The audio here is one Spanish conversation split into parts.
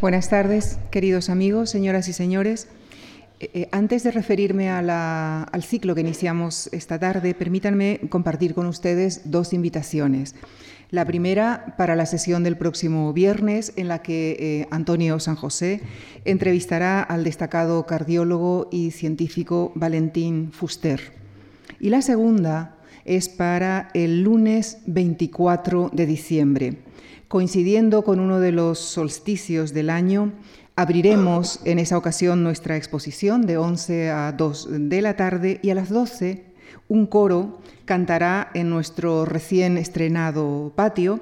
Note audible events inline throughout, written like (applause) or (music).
Buenas tardes, queridos amigos, señoras y señores. Eh, eh, antes de referirme al ciclo que iniciamos esta tarde, permítanme compartir con ustedes dos invitaciones. La primera para la sesión del próximo viernes, en la que eh, Antonio San José entrevistará al destacado cardiólogo y científico Valentín Fuster. Y la segunda es para el lunes 24 de diciembre. Coincidiendo con uno de los solsticios del año, abriremos en esa ocasión nuestra exposición de 11 a 2 de la tarde y a las 12 un coro cantará en nuestro recién estrenado patio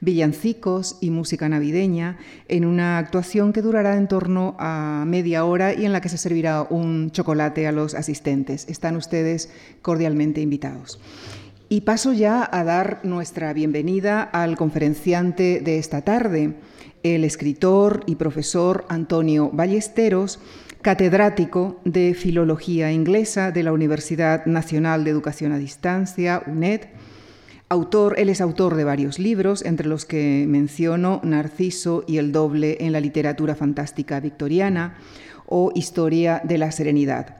villancicos y música navideña en una actuación que durará en torno a media hora y en la que se servirá un chocolate a los asistentes. Están ustedes cordialmente invitados. Y paso ya a dar nuestra bienvenida al conferenciante de esta tarde, el escritor y profesor Antonio Ballesteros, catedrático de Filología Inglesa de la Universidad Nacional de Educación a Distancia, UNED. Autor, él es autor de varios libros, entre los que menciono Narciso y el doble en la literatura fantástica victoriana o Historia de la Serenidad.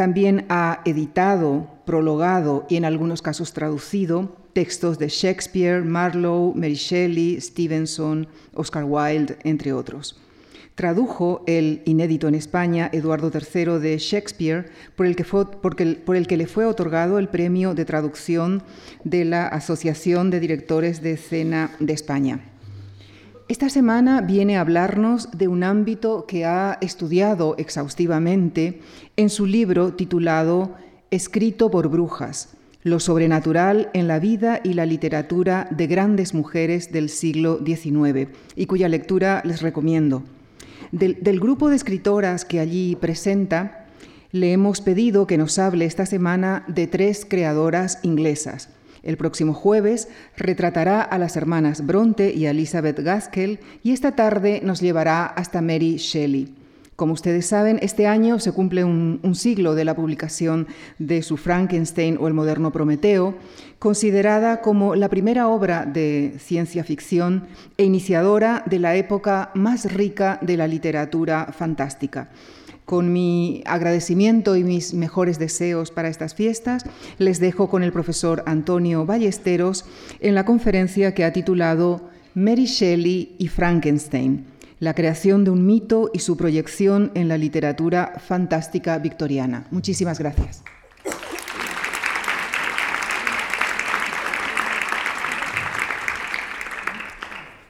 También ha editado, prologado y en algunos casos traducido textos de Shakespeare, Marlowe, Mary Shelley, Stevenson, Oscar Wilde, entre otros tradujo el inédito en España Eduardo III de Shakespeare, por el, que por el que le fue otorgado el premio de traducción de la Asociación de Directores de Escena de España. Esta semana viene a hablarnos de un ámbito que ha estudiado exhaustivamente en su libro titulado Escrito por Brujas, lo sobrenatural en la vida y la literatura de grandes mujeres del siglo XIX, y cuya lectura les recomiendo. Del, grupo de escritoras que allí presenta, le hemos pedido que nos hable esta semana de tres creadoras inglesas. El próximo jueves retratará a las hermanas Bronte y Elizabeth Gaskell y esta tarde nos llevará hasta Mary Shelley. Como ustedes saben, este año se cumple un, siglo de la publicación de su Frankenstein o el moderno Prometeo, considerada como la primera obra de ciencia ficción e iniciadora de la época más rica de la literatura fantástica. Con mi agradecimiento y mis mejores deseos para estas fiestas, les dejo con el profesor Antonio Ballesteros en la conferencia que ha titulado Mary Shelley y Frankenstein la creación de un mito y su proyección en la literatura fantástica victoriana. Muchísimas gracias.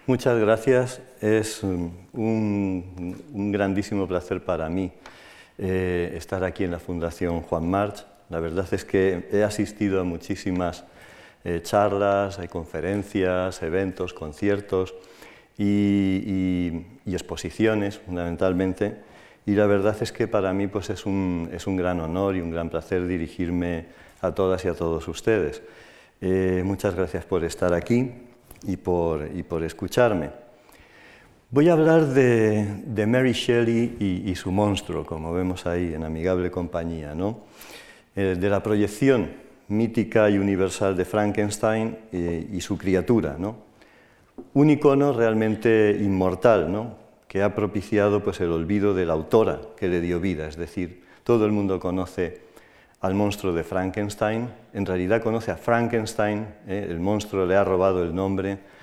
Muchas gracias. Es un, grandísimo placer para mí eh, estar aquí en la Fundación Juan March. La verdad es que he asistido a muchísimas eh, charlas, conferencias, eventos, conciertos y, exposiciones, fundamentalmente. Y la verdad es que para mí pues, es, un, es un gran honor y un gran placer dirigirme a todas y a todos ustedes. Eh, muchas gracias por estar aquí y por, y por escucharme. Voy a hablar de, de Mary Shelley y, su monstruo, como vemos ahí en amigable compañía, ¿no? Eh, de la proyección mítica y universal de Frankenstein eh, y su criatura, ¿no? un icono realmente inmortal, ¿no? que ha propiciado pues, el olvido de la autora que le dio vida. Es decir, todo el mundo conoce al monstruo de Frankenstein, en realidad conoce a Frankenstein, ¿eh? el monstruo le ha robado el nombre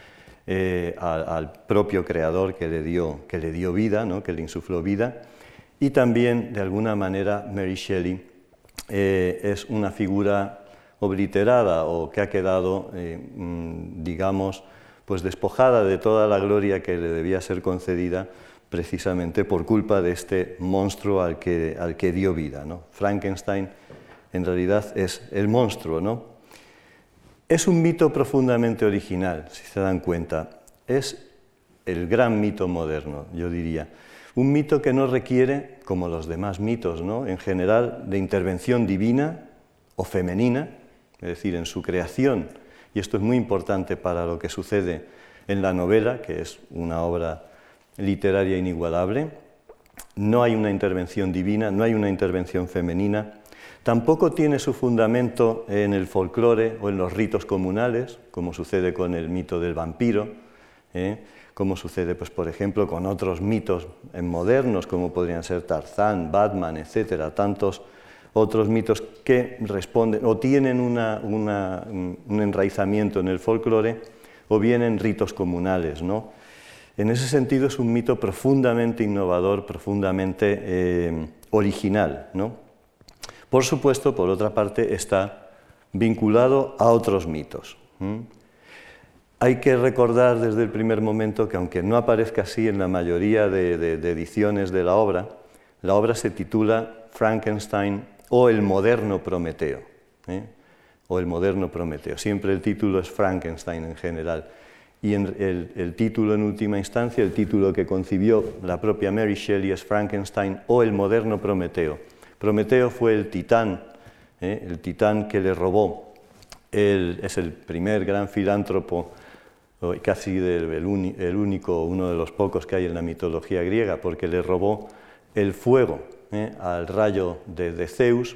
eh, al, propio creador que le dio, que le dio vida, ¿no? que le insufló vida, y también, de alguna manera, Mary Shelley eh, es una figura obliterada o que ha quedado, mm, digamos, pues despojada de toda la gloria que le debía ser concedida precisamente por culpa de este monstruo al que, al que dio vida. Frankenstein en realidad es el monstruo. ¿no? Es un mito profundamente original, si se dan cuenta. Es el gran mito moderno, yo diría. Un mito que no requiere, como los demás mitos, ¿no? en general, de intervención divina o femenina, es decir, en su creación y esto es muy importante para lo que sucede en la novela, que es una obra literaria inigualable. No hay una intervención divina, no hay una intervención femenina, tampoco tiene su fundamento en el folclore o en los ritos comunales, como sucede con el mito del vampiro, ¿eh? como sucede, pues, por ejemplo, con otros mitos modernos, como podrían ser Tarzán, Batman, etcétera, tantos otros mitos que responden o tienen un enraizamiento en el folclore o bien en ritos comunales. ¿no? En ese sentido es un mito profundamente innovador, profundamente eh, original. ¿no? Por supuesto, por otra parte, está vinculado a otros mitos. Hay que recordar desde el primer momento que aunque no aparezca así en la mayoría de, ediciones de la obra, la obra se titula Frankenstein o el moderno Prometeo. ¿eh? O el moderno Prometeo. Siempre el título es Frankenstein en general. Y el, el, título en última instancia, el título que concibió la propia Mary Shelley es Frankenstein o el moderno Prometeo. Prometeo fue el titán, ¿eh? el titán que le robó. es el primer gran filántropo casi el, único, uno de los pocos que hay en la mitología griega, porque le robó el fuego ¿eh? al rayo de, Zeus,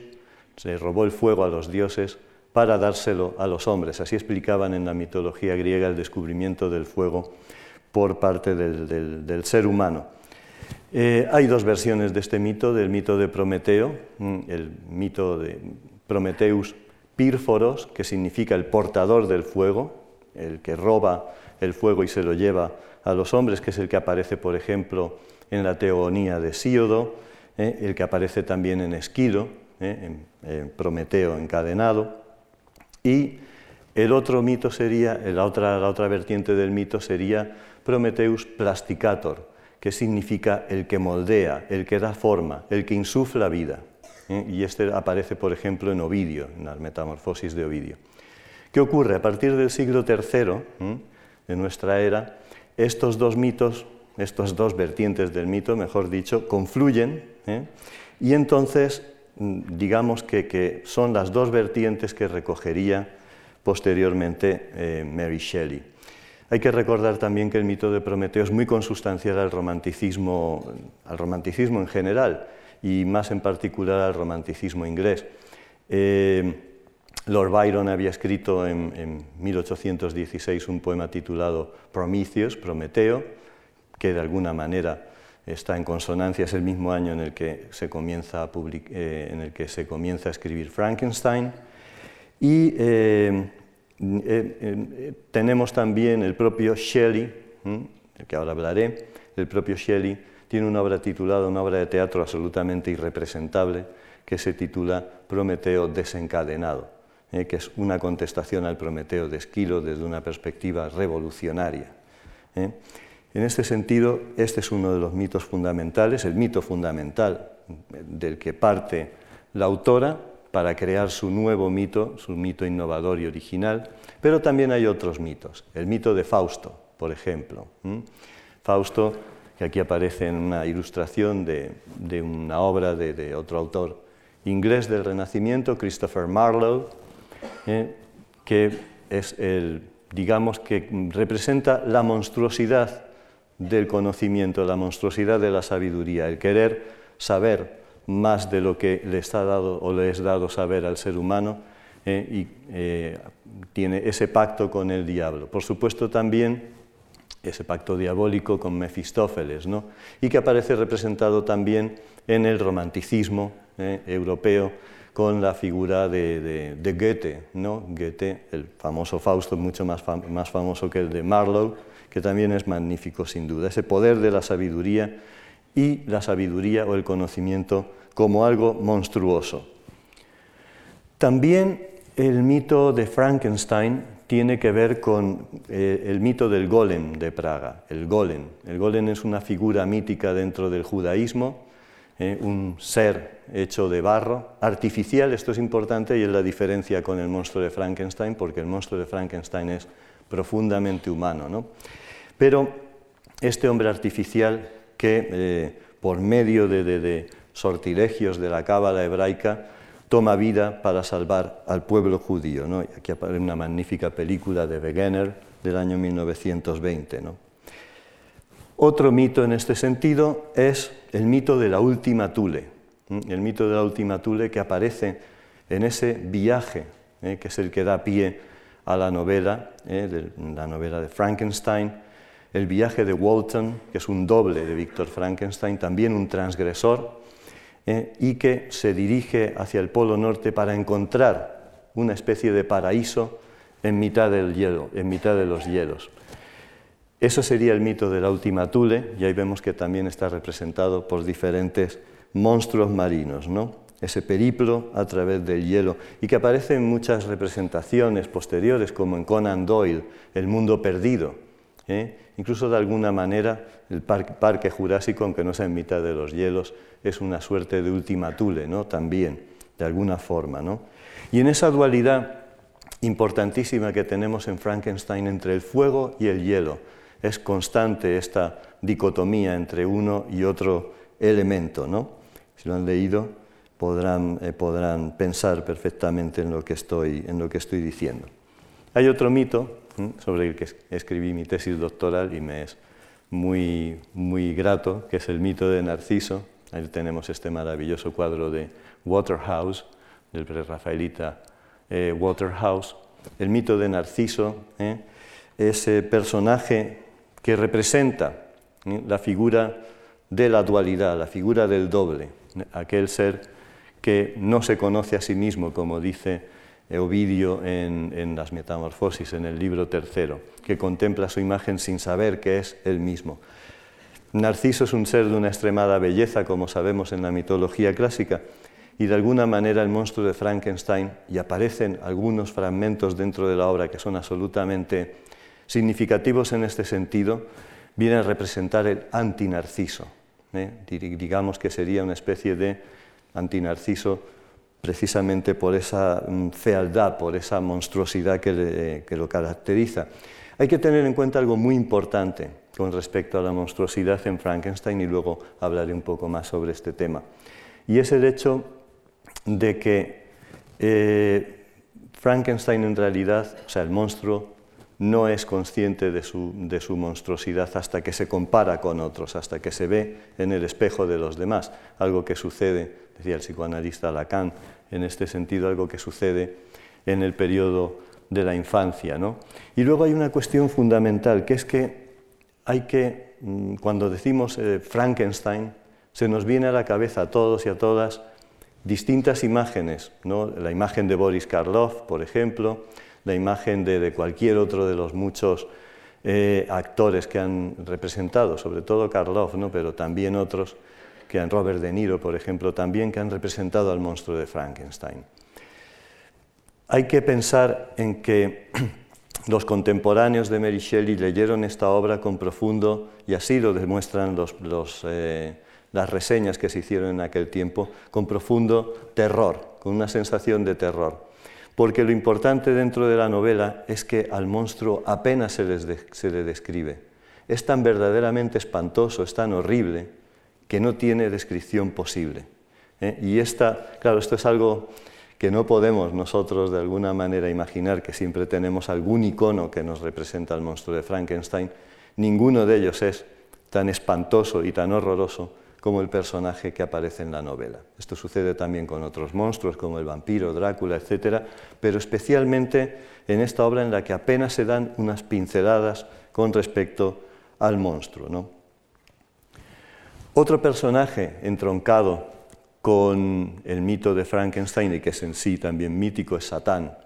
se robó el fuego a los dioses para dárselo a los hombres. Así explicaban en la mitología griega el descubrimiento del fuego por parte del, ser humano. Eh, hay dos versiones de este mito, del mito de Prometeo, el mito de Prometeus Pírforos, que significa el portador del fuego, el que roba el fuego y se lo lleva a los hombres, que es el que aparece, por ejemplo, en la teogonía de Síodo, ¿eh? el que aparece también en Esquilo, ¿eh? en, Prometeo encadenado. Y el otro mito sería, la otra, la otra vertiente del mito sería Prometeus plasticator, que significa el que moldea, el que da forma, el que insufla vida. ¿eh? Y este aparece, por ejemplo, en Ovidio, en la Metamorfosis de Ovidio. ¿Qué ocurre? A partir del siglo III de nuestra era, estos dos mitos, estas dos vertientes del mito, mejor dicho, confluyen ¿eh? y entonces mm, digamos que, son las dos vertientes que recogería posteriormente eh, Mary Shelley. Hay que recordar también que el mito de Prometeo es muy consustancial al romanticismo, al romanticismo en general y más en particular al romanticismo inglés. Eh, Lord Byron había escrito en, 1816 un poema titulado Prometheus, Prometeo, que de alguna manera está en consonancia, es el mismo año en el que se comienza a, eh, en el que se comienza a escribir Frankenstein. Y eh, tenemos también el propio Shelley, del que ahora hablaré, el propio Shelley tiene una obra titulada, una obra de teatro absolutamente irrepresentable, que se titula Prometeo desencadenado eh, que es una contestación al Prometeo de Esquilo desde una perspectiva revolucionaria. Eh. En este sentido, este es uno de los mitos fundamentales, el mito fundamental del que parte la autora para crear su nuevo mito, su mito innovador y original, pero también hay otros mitos. El mito de Fausto, por ejemplo. Fausto, que aquí aparece en una ilustración de, una obra de, otro autor inglés del Renacimiento, Christopher Marlowe, ¿eh? que es el, digamos, que representa la monstruosidad del conocimiento, la monstruosidad de la sabiduría, el querer saber más de lo que le está dado o le es dado saber al ser humano ¿eh? y eh, tiene ese pacto con el diablo. Por supuesto también ese pacto diabólico con Mefistófeles, ¿no? y que aparece representado también en el romanticismo europeo con la figura de, Goethe, ¿no? Goethe, el famoso Fausto, mucho más, más famoso que el de Marlowe, que también es magnífico sin duda, ese poder de la sabiduría y la sabiduría o el conocimiento como algo monstruoso. También el mito de Frankenstein tiene que ver con eh, el mito del golem de Praga, el golem. El golem es una figura mítica dentro del judaísmo, ¿eh? un ser hecho de barro, artificial, esto es importante y es la diferencia con el monstruo de Frankenstein, porque el monstruo de Frankenstein es profundamente humano. ¿no? Pero este hombre artificial que eh, por medio de, sortilegios de la cábala hebraica toma vida para salvar al pueblo judío. ¿no? aquí aparece una magnífica película de Wegener del año 1920. ¿no? Otro mito en este sentido es el mito de la última Tule, el mito de la última Tule que aparece en ese viaje, que es el que da pie a la novela, la novela de Frankenstein, El viaje de Walton, que es un doble de Víctor Frankenstein, también un transgresor, eh, y que se dirige hacia el Polo Norte para encontrar una especie de paraíso en mitad del hielo, en mitad de los hielos. Eso sería el mito de la última Thule, y ahí vemos que también está representado por diferentes monstruos marinos, ¿no? ese periplo a través del hielo, y que aparece en muchas representaciones posteriores, como en Conan Doyle, El mundo perdido. ¿Eh? Incluso de alguna manera el parque, jurásico, aunque no sea en mitad de los hielos, es una suerte de última Thule, ¿no? también, de alguna forma. ¿no? Y en esa dualidad importantísima que tenemos en Frankenstein entre el fuego y el hielo, es constante esta dicotomía entre uno y otro elemento. ¿no? Si lo han leído, podrán, eh, podrán pensar perfectamente en lo, que estoy, en lo que estoy diciendo. Hay otro mito sobre el que escribí mi tesis doctoral y me es muy, muy grato, que es el mito de Narciso. Ahí tenemos este maravilloso cuadro de Waterhouse, del prerrafaelita eh, Waterhouse. El mito de Narciso, ¿eh? ese personaje que representa ¿eh? la figura de la dualidad, la figura del doble, aquel ser que no se conoce a sí mismo, como dice Ovidio en, las Metamorfosis, en el libro tercero, que contempla su imagen sin saber que es él mismo. Narciso es un ser de una extremada belleza, como sabemos en la mitología clásica, y de alguna manera el monstruo de Frankenstein, y aparecen algunos fragmentos dentro de la obra que son absolutamente significativos en este sentido, viene a representar el antinarciso. ¿eh? Digamos que sería una especie de antinarciso precisamente por esa mm, fealdad, por esa monstruosidad que, lo caracteriza. Hay que tener en cuenta algo muy importante con respecto a la monstruosidad en Frankenstein y luego hablaré un poco más sobre este tema. Y es el hecho de que eh, Frankenstein en realidad, o sea, el monstruo, no es consciente de su, de su, monstruosidad hasta que se compara con otros, hasta que se ve en el espejo de los demás, algo que sucede decía el psicoanalista Lacan, en este sentido algo que sucede en el periodo de la infancia. ¿no? Y luego hay una cuestión fundamental, que es que hay que, mm, cuando decimos eh, Frankenstein, se nos viene a la cabeza a todos y a todas distintas imágenes, ¿no? la imagen de Boris Karloff, por ejemplo, la imagen de, cualquier otro de los muchos eh, actores que han representado, sobre todo Karloff, ¿no? pero también otros, que han Robert De Niro, por ejemplo, también, que han representado al monstruo de Frankenstein. Hay que pensar en que (clears throat) los contemporáneos de Mary Shelley leyeron esta obra con profundo, y así lo demuestran eh, las reseñas que se hicieron en aquel tiempo, con profundo terror, con una sensación de terror. Porque lo importante dentro de la novela es que al monstruo apenas se, se le describe. Es tan verdaderamente espantoso, es tan horrible, que no tiene descripción posible. ¿eh? Y esta, claro, esto es algo que no podemos nosotros de alguna manera imaginar, que siempre tenemos algún icono que nos representa al monstruo de Frankenstein. Ninguno de ellos es tan espantoso y tan horroroso como el personaje que aparece en la novela. Esto sucede también con otros monstruos como el vampiro, Drácula, etc., pero especialmente en esta obra en la que apenas se dan unas pinceladas con respecto al monstruo. ¿no? Otro personaje entroncado con el mito de Frankenstein y que es en sí también mítico es Satán,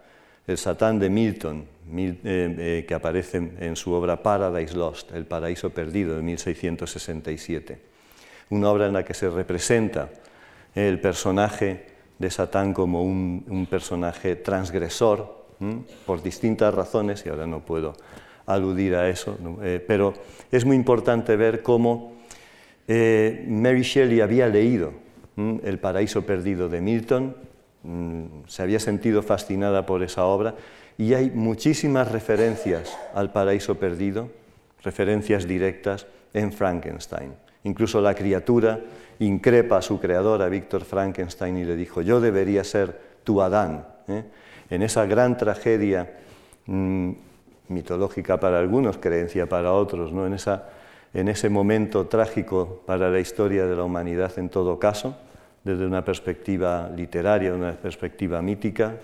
el Satán de Milton, eh, eh, que aparece en su obra Paradise Lost, El Paraíso Perdido, de 1667. Una obra en la que se representa el personaje de Satán como un, personaje transgresor, por distintas razones, y ahora no puedo aludir a eso, eh, pero es muy importante ver cómo eh, Mary Shelley había leído El paraíso perdido de Milton, se había sentido fascinada por esa obra y hay muchísimas referencias al paraíso perdido, referencias directas en Frankenstein. Incluso la criatura increpa a su creador, a Víctor Frankenstein, y le dijo, yo debería ser tu Adán. ¿eh? En esa gran tragedia mitológica para algunos, creencia para otros, ¿no? en esa en ese momento trágico para la historia de la humanidad en todo caso, desde una perspectiva literaria, una perspectiva mítica.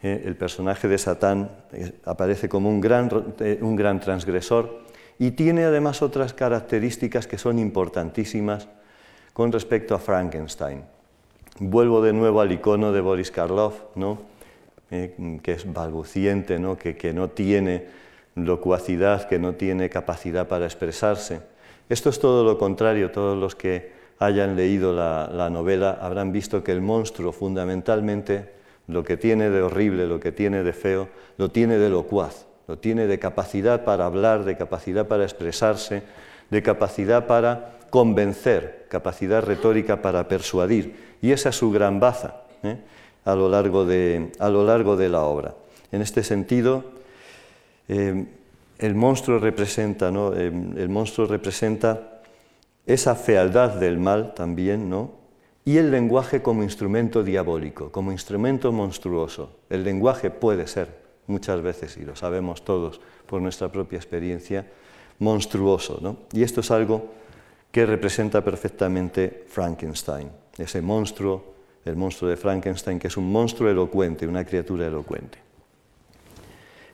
Eh, el personaje de Satán eh, aparece como un gran, eh, un gran transgresor y tiene además otras características que son importantísimas con respecto a Frankenstein. Vuelvo de nuevo al icono de Boris Karloff, ¿no? Que es balbuciente, ¿no? Que, que no tiene locuacidad, que no tiene capacidad para expresarse. Esto es todo lo contrario, todos los que hayan leído la, novela habrán visto que el monstruo fundamentalmente lo que tiene de horrible, lo que tiene de feo, lo tiene de locuaz, lo tiene de capacidad para hablar, de capacidad para expresarse, de capacidad para convencer, capacidad retórica para persuadir. Y esa es su gran baza ¿eh? a, lo largo de, a, lo largo de, la obra. En este sentido, eh, el monstruo representa, ¿no? Eh, el monstruo representa esa fealdad del mal también, ¿no? Y el lenguaje como instrumento diabólico, como instrumento monstruoso. El lenguaje puede ser, muchas veces, y lo sabemos todos por nuestra propia experiencia, monstruoso, ¿no? Y esto es algo que representa perfectamente Frankenstein, ese monstruo, el monstruo de Frankenstein, que es un monstruo elocuente, una criatura elocuente.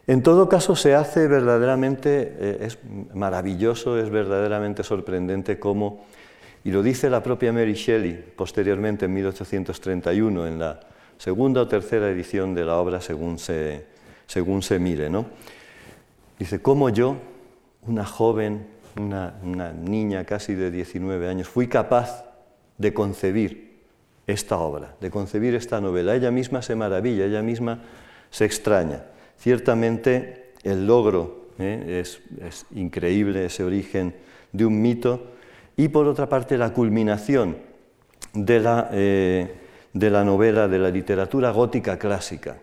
En todo caso, se hace verdaderamente, eh, es maravilloso, es verdaderamente sorprendente cómo, y lo dice la propia Mary Shelley posteriormente en 1831, en la segunda o tercera edición de la obra, según se, según se mire, ¿no? Dice, cómo yo, una joven, una, una niña casi de 19 años, fui capaz de concebir esta obra, de concebir esta novela. Ella misma se maravilla, ella misma se extraña. Ciertamente el logro ¿eh? es, increíble, ese origen de un mito, y por otra parte la culminación de la, eh, novela, de la literatura gótica clásica.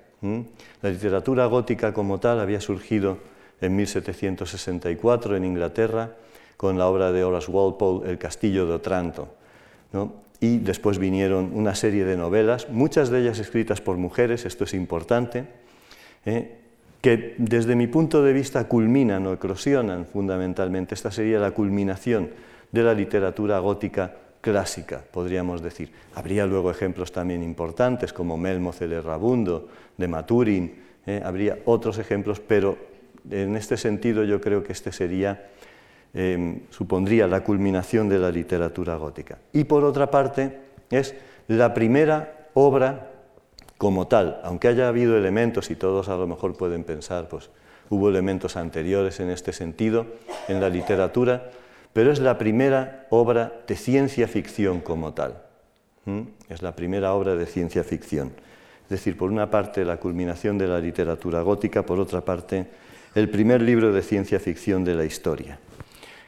La literatura gótica como tal había surgido en 1764 en Inglaterra con la obra de Horace Walpole, El castillo de Otranto. Y después vinieron una serie de novelas, muchas de ellas escritas por mujeres, esto es importante, ¿eh? Que desde mi punto de vista culminan o eclosionan fundamentalmente. Esta sería la culminación de la literatura gótica clásica, podríamos decir. Habría luego ejemplos también importantes como Melmoth el Errabundo, de Maturin, ¿eh? habría otros ejemplos, pero en este sentido yo creo que este sería, em, supondría la culminación de la literatura gótica. Y por otra parte, es la primera obra como tal, aunque haya habido elementos y todos a lo mejor pueden pensar, pues hubo elementos anteriores en este sentido en la literatura, pero es la primera obra de ciencia ficción como tal. Es la primera obra de ciencia ficción. Es decir, por una parte la culminación de la literatura gótica, por otra parte el primer libro de ciencia ficción de la historia.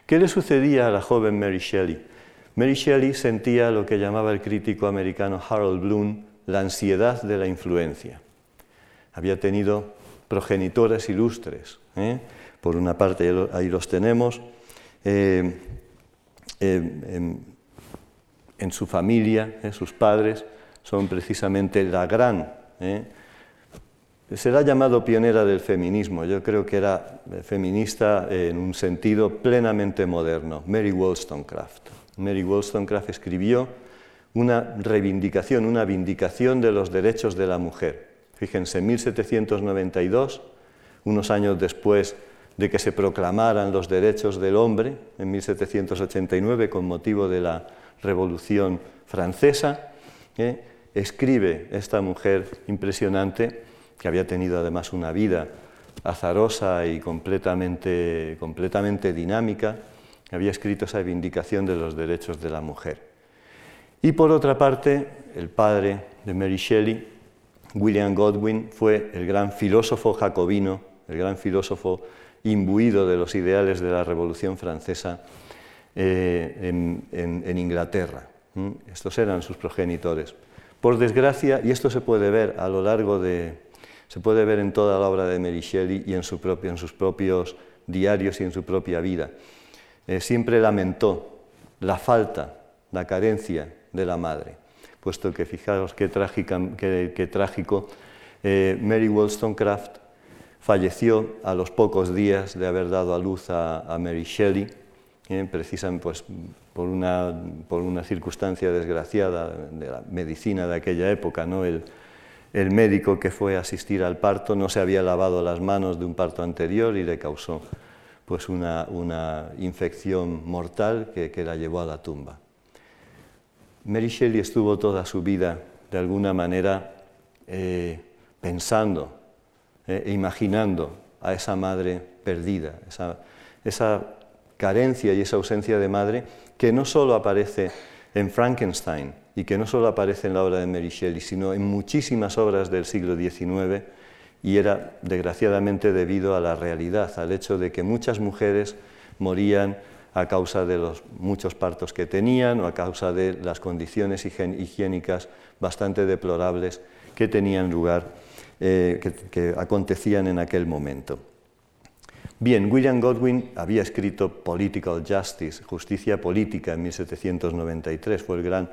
¿Qué le sucedía a la joven Mary Shelley? Mary Shelley sentía lo que llamaba el crítico americano Harold Bloom la ansiedad de la influencia. Había tenido progenitores ilustres. ¿eh? Por una parte, ahí los tenemos. Eh, eh, en, su familia, sus padres, son precisamente la gran. Será llamado pionera del feminismo. Yo creo que era feminista en un sentido plenamente moderno. Mary Wollstonecraft. Mary Wollstonecraft escribió una reivindicación, una vindicación de los derechos de la mujer. Fíjense, en 1792, unos años después de que se proclamaran los derechos del hombre, en 1789, con motivo de la Revolución Francesa, ¿eh? escribe esta mujer impresionante, que había tenido además una vida azarosa y completamente, completamente dinámica, había escrito esa vindicación de los derechos de la mujer. Y por otra parte, el padre de Mary Shelley, William Godwin, fue el gran filósofo jacobino, el gran filósofo imbuido de los ideales de la Revolución Francesa eh, en, Inglaterra. Estos eran sus progenitores. Por desgracia, y esto se puede ver a lo largo de, se puede ver en toda la obra de Mary Shelley y en, sus propios diarios y en su propia vida, eh, siempre lamentó la falta, la carencia de la madre, puesto que fijaros qué, trágico, eh, Mary Wollstonecraft falleció a los pocos días de haber dado a luz a, Mary Shelley, eh, precisamente pues, por, una, circunstancia desgraciada de la medicina de aquella época. ¿no? El, el médico que fue a asistir al parto no se había lavado las manos de un parto anterior y le causó pues una, infección mortal que, la llevó a la tumba. Mary Shelley estuvo toda su vida, de alguna manera, eh, pensando eh, e imaginando a esa madre perdida, esa carencia y esa ausencia de madre que no solo aparece en Frankenstein y que no solo aparece en la obra de Mary Shelley, sino en muchísimas obras del siglo XIX y era desgraciadamente debido a la realidad, al hecho de que muchas mujeres morían a causa de los muchos partos que tenían o a causa de las condiciones higiénicas bastante deplorables que tenían lugar, eh, que acontecían en aquel momento. Bien, William Godwin había escrito Political Justice, Justicia Política, en 1793. Fue el gran,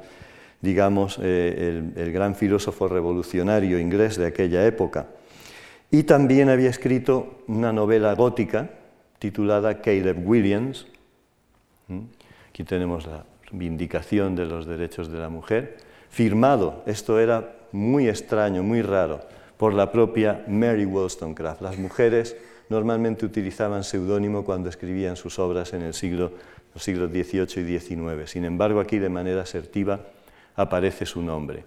digamos, eh, el, gran filósofo revolucionario inglés de aquella época. Y también había escrito una novela gótica titulada Caleb Williams. ¿Mm? Aquí tenemos la vindicación de los derechos de la mujer, firmado, esto era muy extraño, muy raro, por la propia Mary Wollstonecraft. Las mujeres normalmente utilizaban seudónimo cuando escribían sus obras en el siglo, los siglos XVIII y XIX. Sin embargo, aquí de manera asertiva aparece su nombre.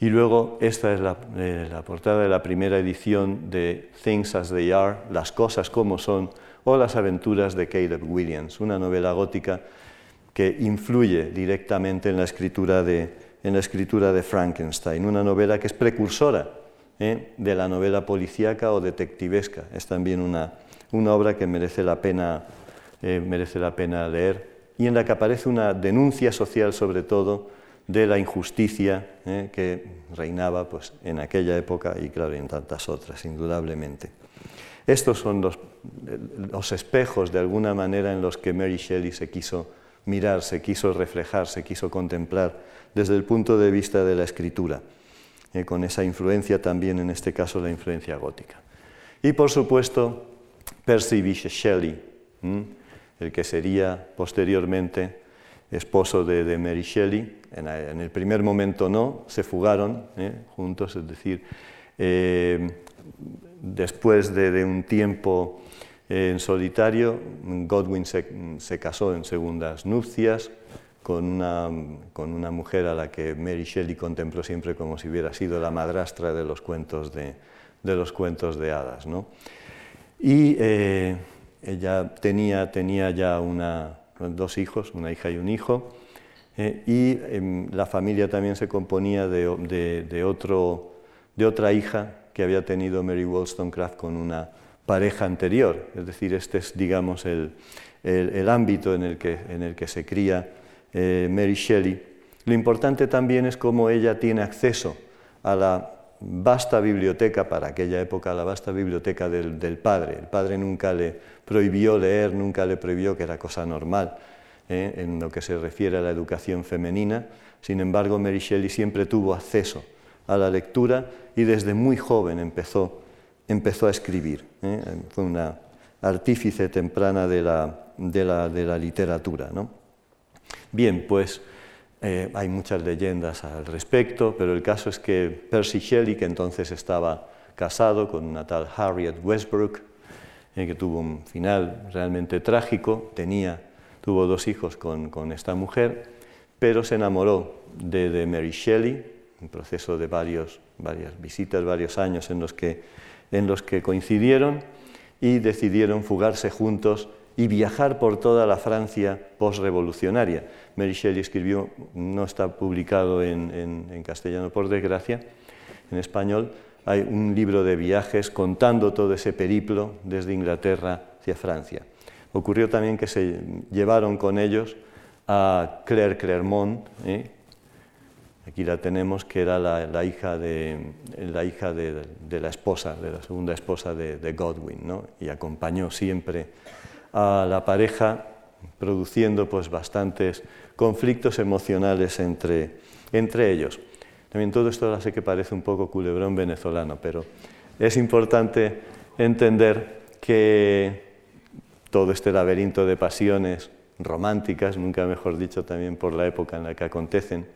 Y luego, esta es eh, la, portada de la primera edición de Things as They Are, Las cosas como son, o Las aventuras de Caleb Williams, una novela gótica que influye directamente en la escritura de, en la escritura de Frankenstein, una novela que es precursora ¿eh? de la novela policíaca o detectivesca. Es también una, obra que merece la, pena, eh, merece la pena leer y en la que aparece una denuncia social sobre todo de la injusticia ¿eh? que reinaba pues, en aquella época y claro, en tantas otras, indudablemente. Estos son los, espejos de alguna manera en los que Mary Shelley se quiso mirar, se quiso reflejar, se quiso contemplar desde el punto de vista de la escritura. Eh, con esa influencia también, en este caso, la influencia gótica. Y por supuesto, Percy Bysshe Shelley, el que sería posteriormente esposo de, Mary Shelley. En, el primer momento no, se fugaron ¿eh? juntos, es decir, eh, después de, un tiempo en solitario, Godwin se casó en segundas nupcias, con una, con una, mujer a la que Mary Shelley contempló siempre como si hubiera sido la madrastra de los cuentos de, de los cuentos de hadas. ¿no? Y eh, ella tenía, tenía ya una, dos hijos, una hija y un hijo, eh, y em, la familia también se componía de, de, otro, de otra hija que había tenido Mary Wollstonecraft con una pareja anterior. Es decir, este es, digamos, el, el, ámbito en el, que, en el que se cría eh, Mary Shelley, lo importante también es cómo ella tiene acceso a la vasta biblioteca, para aquella época, la vasta biblioteca del, padre. El padre nunca le prohibió leer, nunca le prohibió, que era cosa normal ¿eh? en lo que se refiere a la educación femenina. Sin embargo, Mary Shelley siempre tuvo acceso a la lectura y desde muy joven empezó, empezó a escribir. ¿eh? Fue una artífice temprana de la, de la, de la literatura. ¿no? Bien, pues eh, hay muchas leyendas al respecto, pero el caso es que Percy Shelley, que entonces estaba casado con una tal Harriet Westbrook, eh, que tuvo un final realmente trágico, tenía, tuvo dos hijos con, esta mujer, pero se enamoró de, Mary Shelley, un proceso de varios, varias visitas, varios años en los que, en los que coincidieron y decidieron fugarse juntos y viajar por toda la Francia postrevolucionaria. Mary Shelley escribió, no está publicado en, castellano por desgracia, en español, hay un libro de viajes contando todo ese periplo desde Inglaterra hacia Francia. Ocurrió también que se llevaron con ellos a Claire Clermont, ¿eh? Aquí la tenemos, que era la, hija, de, la, hija de, la esposa, de la segunda esposa de, Godwin, ¿no? y acompañó siempre a la pareja, produciendo pues bastantes conflictos emocionales entre, entre ellos. También todo esto ahora sé que parece un poco culebrón venezolano, pero es importante entender que todo este laberinto de pasiones románticas, nunca mejor dicho también por la época en la que acontecen,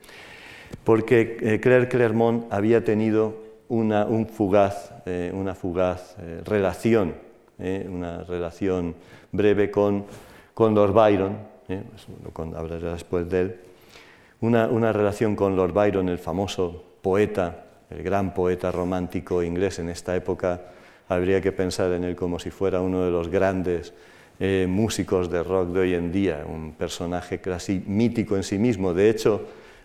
porque eh, Claire Clermont había tenido una, un fugaz, eh, una fugaz eh, relación una relación breve con, con Lord Byron, hablaré después de él, una, una relación con Lord Byron, el famoso poeta, el gran poeta romántico inglés en esta época, habría que pensar en él como si fuera uno de los grandes eh, músicos de rock de hoy en día, un personaje casi mítico en sí mismo. De hecho,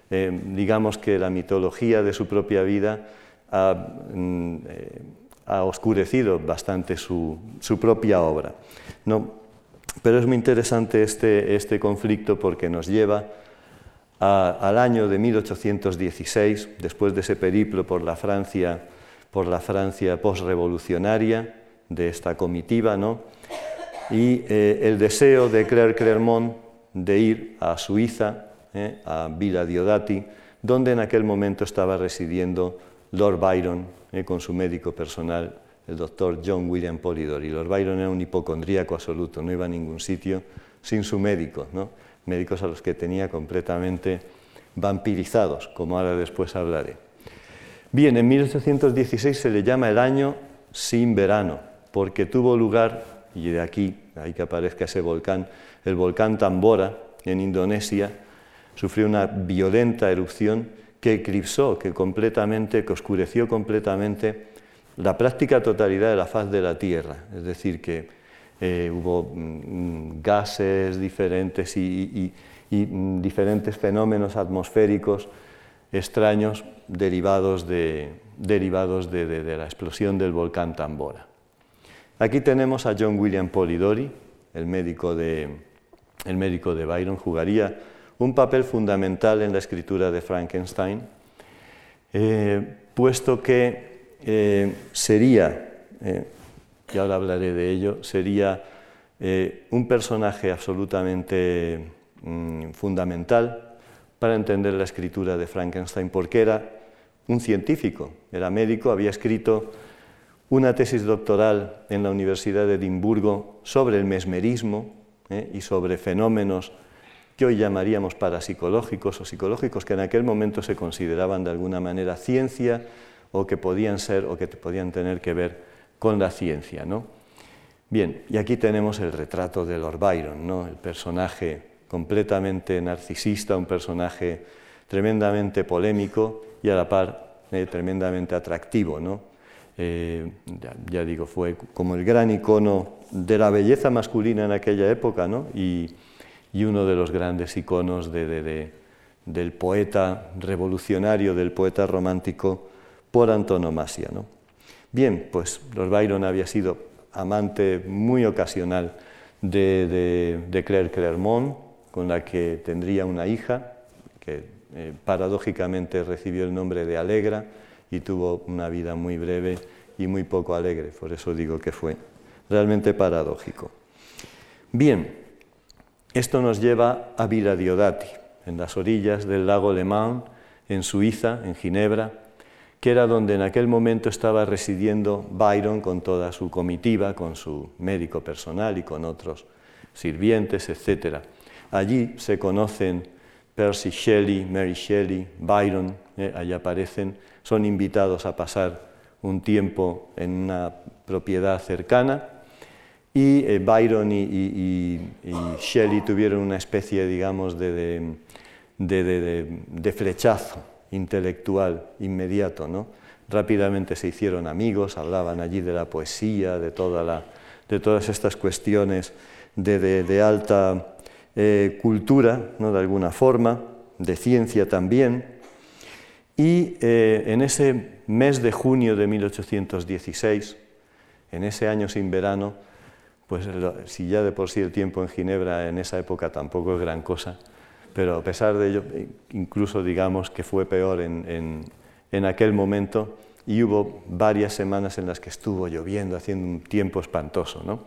eh, digamos que la mitología de su propia vida ha, mm, eh, oscurecido bastante su, propia obra. ¿no? Pero es muy interesante este, este conflicto porque nos lleva al año de 1816, después de ese periplo por la Francia, por la Francia postrevolucionaria de esta comitiva, ¿no? y eh, el deseo de Claire Clermont de ir a Suiza, eh, a Villa Diodati, donde en aquel momento estaba residiendo Lord Byron eh, con su médico personal, el doctor John William Polidori. Lord Byron era un hipocondríaco absoluto, no iba a ningún sitio sin su médico, ¿no? médicos a los que tenía completamente vampirizados, como ahora después hablaré. Bien, en 1816 se le llama el año sin verano, porque tuvo lugar y de aquí, ahí que aparezca ese volcán, el volcán Tambora en Indonesia, sufrió una violenta erupción que eclipsó, que completamente, que oscureció completamente la práctica totalidad de la faz de la Tierra. Es decir, que eh, hubo mm, gases diferentes y, mm, diferentes fenómenos atmosféricos extraños derivados, de, derivados de la explosión del volcán Tambora. Aquí tenemos a John William Polidori, el médico de, el médico de Byron, jugaría un papel fundamental en la escritura de Frankenstein, eh, puesto que eh, sería, eh, y ahora hablaré de ello, sería un personaje absolutamente mm, fundamental para entender la escritura de Frankenstein, porque era un científico, era médico, había escrito una tesis doctoral en la Universidad de Edimburgo sobre el mesmerismo y sobre fenómenos que hoy llamaríamos parapsicológicos o psicológicos, que en aquel momento se consideraban de alguna manera ciencia o que podían ser o que podían tener que ver con la ciencia. ¿no? Bien, y aquí tenemos el retrato de Lord Byron, ¿no? el personaje completamente narcisista, un personaje tremendamente polémico y a la par eh, tremendamente atractivo. ¿no? Eh, ya, digo, fue como el gran icono de la belleza masculina en aquella época, ¿no? y, uno de los grandes iconos del poeta revolucionario, del poeta romántico por antonomasia. ¿no? Bien, pues Lord Byron había sido amante muy ocasional de, Claire Clermont, con la que tendría una hija, que eh, paradójicamente recibió el nombre de Alegra, y tuvo una vida muy breve y muy poco alegre, por eso digo que fue realmente paradójico. Bien, esto nos lleva a Villa Diodati, en las orillas del lago Le Mans, en Suiza, en Ginebra, que era donde en aquel momento estaba residiendo Byron con toda su comitiva, con su médico personal y con otros sirvientes, etc. Allí se conocen Percy Shelley, Mary Shelley, Byron, eh, allí aparecen son invitados a pasar un tiempo en una propiedad cercana y eh, Byron y, Shelley tuvieron una especie, digamos, de, de, flechazo intelectual inmediato. ¿no? Rápidamente se hicieron amigos, hablaban allí de la poesía, de, toda la, de todas estas cuestiones de, alta eh, cultura, ¿no? de alguna forma, de ciencia también. Y eh, en ese mes de junio de 1816, en ese año sin verano, pues si ya de por sí el tiempo en Ginebra en esa época tampoco es gran cosa, pero a pesar de ello, incluso digamos que fue peor en, en aquel momento y hubo varias semanas en las que estuvo lloviendo, haciendo un tiempo espantoso. ¿no?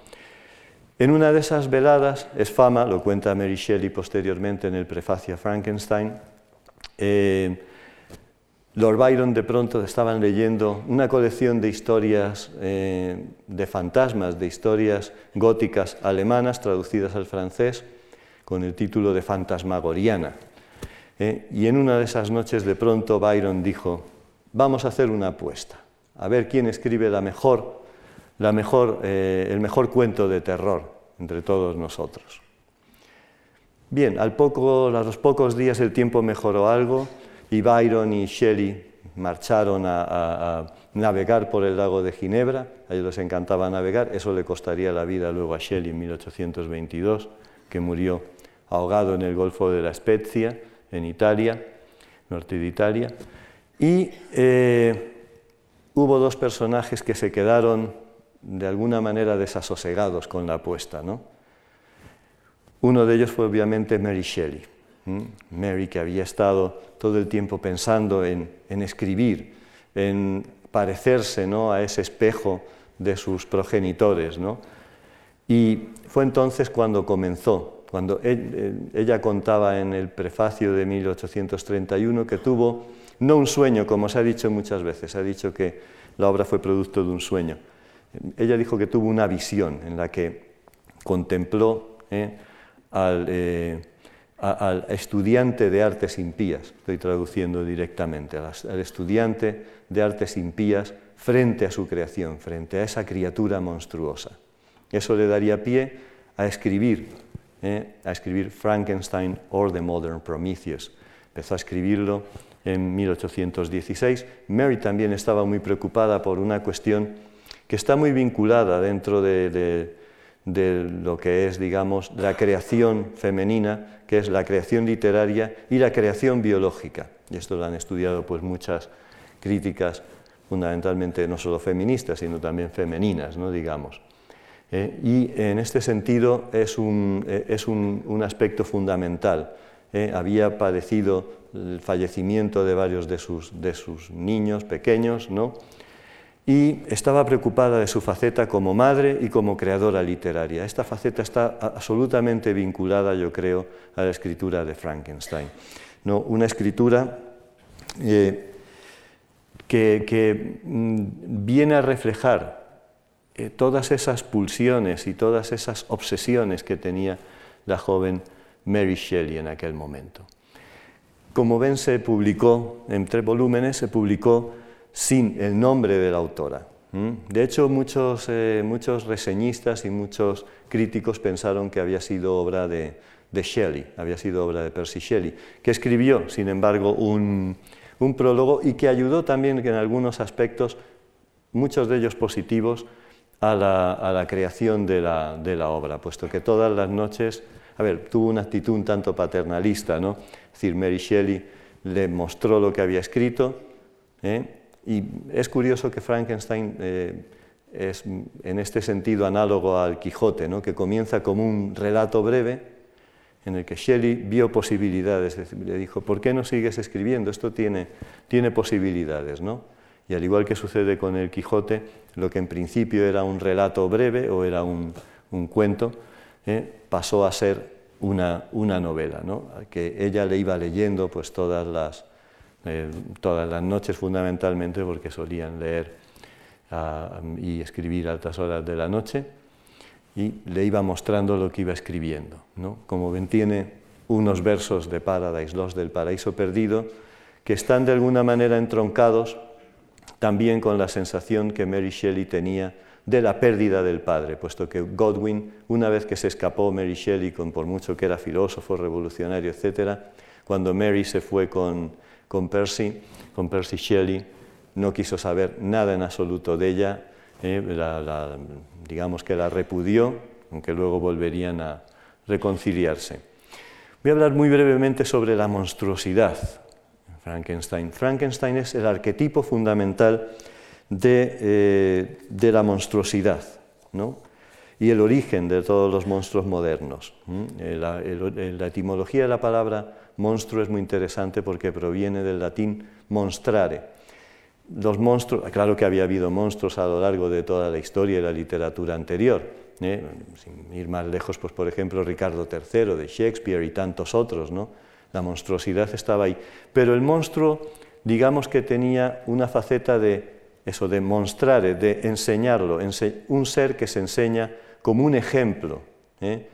En una de esas veladas, es fama, lo cuenta Mary Shelley posteriormente en el prefacio a Frankenstein, eh, Lord Byron de pronto estaban leyendo una colección de historias eh, de fantasmas, de historias góticas alemanas traducidas al francés con el título de Fantasmagoriana. Eh, y en una de esas noches de pronto Byron dijo, vamos a hacer una apuesta, a ver quién escribe la mejor, el mejor cuento de terror entre todos nosotros. Bien, al poco, a los pocos días el tiempo mejoró algo y Byron y Shelley marcharon a, navegar por el lago de Ginebra, a ellos les encantaba navegar, eso le costaría la vida luego a Shelley en 1822, que murió ahogado en el Golfo de la Spezia, en Italia, norte de Italia, y eh, hubo dos personajes que se quedaron de alguna manera desasosegados con la apuesta. ¿no? Uno de ellos fue obviamente Mary Shelley. Mary que había estado todo el tiempo pensando en, escribir, en parecerse ¿no? a ese espejo de sus progenitores. ¿no? Y fue entonces cuando comenzó, cuando ella contaba en el prefacio de 1831 que tuvo no un sueño, como se ha dicho muchas veces, se ha dicho que la obra fue producto de un sueño. Ella dijo que tuvo una visión en la que contempló ¿eh? Eh, al, estudiante de artes impías, estoy traduciendo directamente, al, estudiante de artes impías frente a su creación, frente a esa criatura monstruosa. Eso le daría pie a escribir, ¿eh? a escribir Frankenstein or the Modern Prometheus. Empezó a escribirlo en 1816. Mary también estaba muy preocupada por una cuestión que está muy vinculada dentro de, lo que es, digamos, la creación femenina, que es la creación literaria y la creación biológica. Y esto lo han estudiado pues, muchas críticas, fundamentalmente no solo feministas, sino también femeninas, ¿no? digamos. Eh, y en este sentido es un, eh, aspecto fundamental. Eh, había padecido el fallecimiento de varios de sus, de sus niños pequeños, ¿no? Y estaba preocupada de su faceta como madre y como creadora literaria. Esta faceta está absolutamente vinculada, yo creo, a la escritura de Frankenstein. ¿no? Una escritura eh, que, mm, viene a reflejar eh, todas esas pulsiones y todas esas obsesiones que tenía la joven Mary Shelley en aquel momento. Como ven, se publicó en tres volúmenes, se publicó sin el nombre de la autora. De hecho, muchos, eh, muchos, reseñistas y muchos críticos pensaron que había sido obra de, Shelley, había sido obra de Percy Shelley, que escribió, sin embargo, un, prólogo y que ayudó también en algunos aspectos, muchos de ellos positivos, a la, creación de la, obra, puesto que todas las noches, a ver, tuvo una actitud un tanto paternalista, ¿no? Es Mary Shelley le mostró lo que había escrito, ¿eh? Y es curioso que Frankenstein eh, es en este sentido análogo al Quijote, ¿no? que comienza como un relato breve en el que Shelley vio posibilidades, le dijo, ¿por qué no sigues escribiendo? Esto tiene, tiene posibilidades. ¿no? Y al igual que sucede con el Quijote, lo que en principio era un relato breve o era un, cuento, ¿eh? pasó a ser una, una novela, ¿no? que ella le iba leyendo pues, todas las, eh, todas las noches fundamentalmente porque solían leer ah, y escribir a altas horas de la noche y le iba mostrando lo que iba escribiendo. ¿no? Como ven, tiene unos versos de Paradise, los del paraíso perdido, que están de alguna manera entroncados también con la sensación que Mary Shelley tenía de la pérdida del padre, puesto que Godwin, una vez que se escapó Mary Shelley, con, por mucho que era filósofo, revolucionario, etc., cuando Mary se fue con, con Percy, con Shelley, no quiso saber nada en absoluto de ella, eh, digamos que la repudió, aunque luego volverían a reconciliarse. Voy a hablar muy brevemente sobre la monstruosidad. Frankenstein. Frankenstein es el arquetipo fundamental de, eh, la monstruosidad y el origen de todos los monstruos modernos. Eh, la etimología de la palabra monstruo es muy interesante porque proviene del latín monstrare. Los monstruos, claro que había habido monstruos a lo largo de toda la historia y la literatura anterior, ¿eh? sin ir más lejos, pues por ejemplo Ricardo III de Shakespeare y tantos otros, ¿no? La monstruosidad estaba ahí, pero el monstruo, digamos que tenía una faceta de eso, de mostrare, de enseñarlo, un ser que se enseña como un ejemplo ¿eh?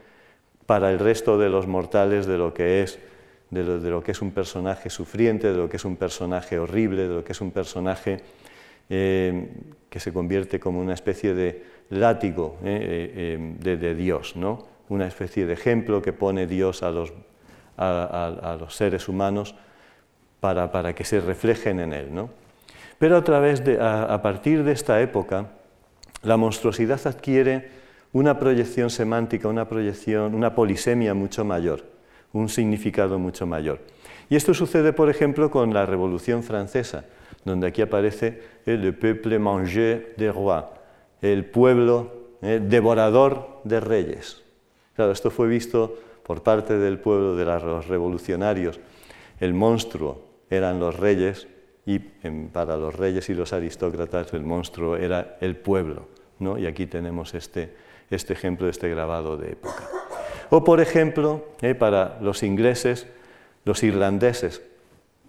para el resto de los mortales de lo que es de lo, que es un personaje sufriente, de lo que es un personaje horrible, de lo que es un personaje eh, que se convierte como una especie de látigo de, de, Dios, ¿no? una especie de ejemplo que pone Dios a los, a, los seres humanos para, para, que se reflejen en él. ¿no? Pero a, través de, a partir de esta época, la monstruosidad adquiere una proyección semántica, una proyección, una polisemia mucho mayor, un significado mucho mayor. Y esto sucede, por ejemplo, con la Revolución Francesa, donde aquí aparece el peuple mangeur des rois, el pueblo eh, devorador de reyes. Claro, esto fue visto por parte del pueblo de los revolucionarios. El monstruo eran los reyes y para los reyes y los aristócratas el monstruo era el pueblo. ¿no? Y aquí tenemos este, este ejemplo de este grabado de época. O por ejemplo, eh, para los ingleses, los irlandeses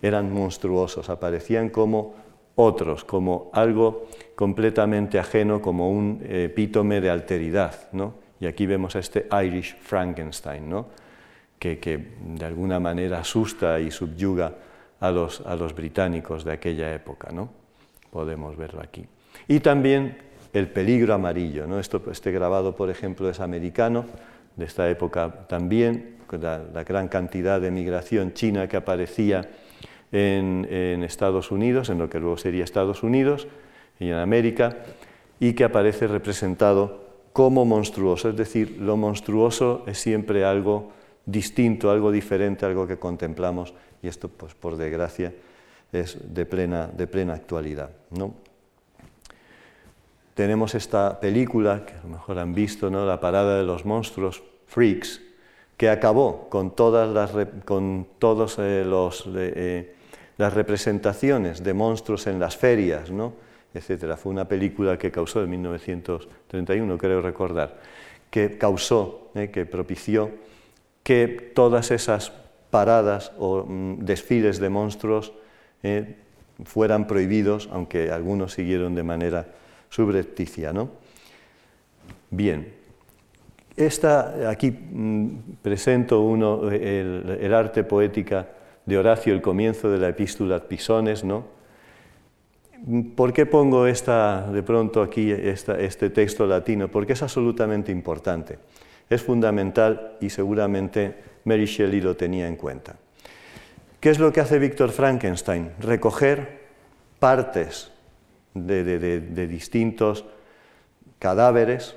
eran monstruosos, aparecían como otros, como algo completamente ajeno, como un epítome de alteridad. ¿no? Y aquí vemos a este Irish Frankenstein, ¿no? que, que, de alguna manera asusta y subyuga a los, a los británicos de aquella época. ¿no? Podemos verlo aquí. Y también el peligro amarillo. ¿no? Esto, este grabado, por ejemplo, es americano, de esta época también, la, la gran cantidad de migración china que aparecía en, en, Estados Unidos, en lo que luego sería Estados Unidos y en América, y que aparece representado como monstruoso. Es decir, lo monstruoso es siempre algo distinto, algo diferente, algo que contemplamos, y esto, pues, por desgracia, es de plena, de plena actualidad. ¿no? Tenemos esta película, que a lo mejor han visto, ¿no? La parada de los monstruos, Freaks, que acabó con todas las, con todos, eh, los, eh, las representaciones de monstruos en las ferias, ¿no? etcétera. Fue una película que causó en 1931, creo recordar, que causó, eh, que propició que todas esas paradas o mm, desfiles de monstruos fueran prohibidos, aunque algunos siguieron de manera subrepticia. ¿no? Bien, esta, aquí mm, presento uno, el, arte poética de Horacio, el comienzo de la epístola Pisones, ¿no? ¿Por qué pongo esta, de pronto aquí este texto latino? Porque es absolutamente importante. Es fundamental y seguramente Mary Shelley lo tenía en cuenta. ¿Qué es lo que hace Víctor Frankenstein? Recoger partes de, distintos cadáveres,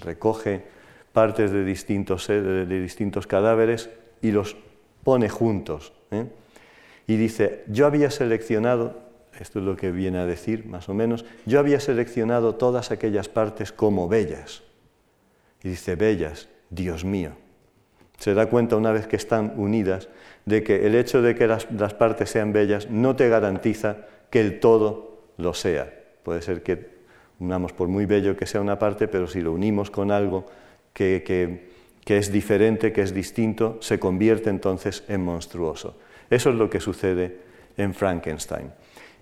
recoge partes de distintos, eh, de, distintos, cadáveres y los pone juntos. ¿eh? Y dice, yo había seleccionado, esto es lo que viene a decir más o menos, yo había seleccionado todas aquellas partes como bellas. Y dice, bellas, Dios mío. Se da cuenta una vez que están unidas de que el hecho de que las, las partes sean bellas no te garantiza que el todo lo sea. Puede ser que unamos por muy bello que sea una parte, pero si lo unimos con algo que, es diferente, que es distinto, se convierte entonces en monstruoso. Eso es lo que sucede en Frankenstein.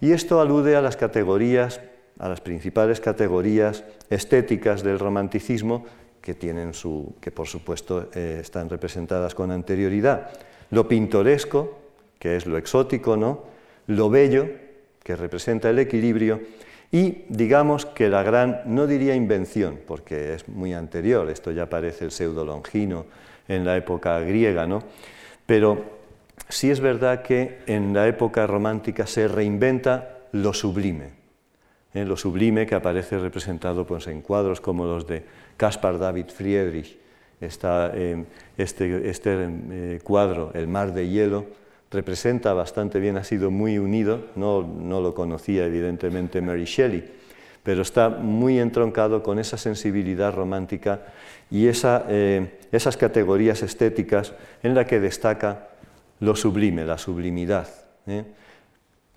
Y esto alude a las categorías, a las principales categorías estéticas del romanticismo que tienen su, que por supuesto eh, están representadas con anterioridad. Lo pintoresco, que es lo exótico, ¿no? Lo bello, que representa el equilibrio, y digamos que la gran, no diría invención, porque es muy anterior, esto ya parece el pseudo longino en la época griega, ¿no? pero sí es verdad que en la época romántica se reinventa lo sublime, ¿eh? lo sublime que aparece representado pues, en cuadros como los de Caspar David Friedrich, está eh, este, este eh, cuadro, El mar de hielo, representa bastante bien, ha sido muy unido, no, lo conocía evidentemente Mary Shelley, pero está muy entroncado con esa sensibilidad romántica y eh, esas categorías estéticas en la que destaca lo sublime, la sublimidad. ¿eh?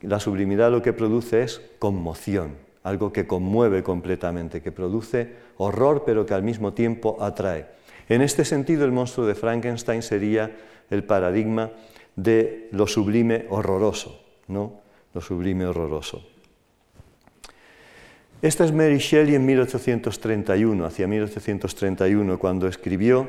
La sublimidad lo que produce es conmoción, algo que conmueve completamente, que produce horror pero que al mismo tiempo atrae. En este sentido, el monstruo de Frankenstein sería el paradigma de lo sublime horroroso, ¿no? Lo sublime horroroso. Esta es Mary Shelley en 1831, hacia 1831, cuando escribió,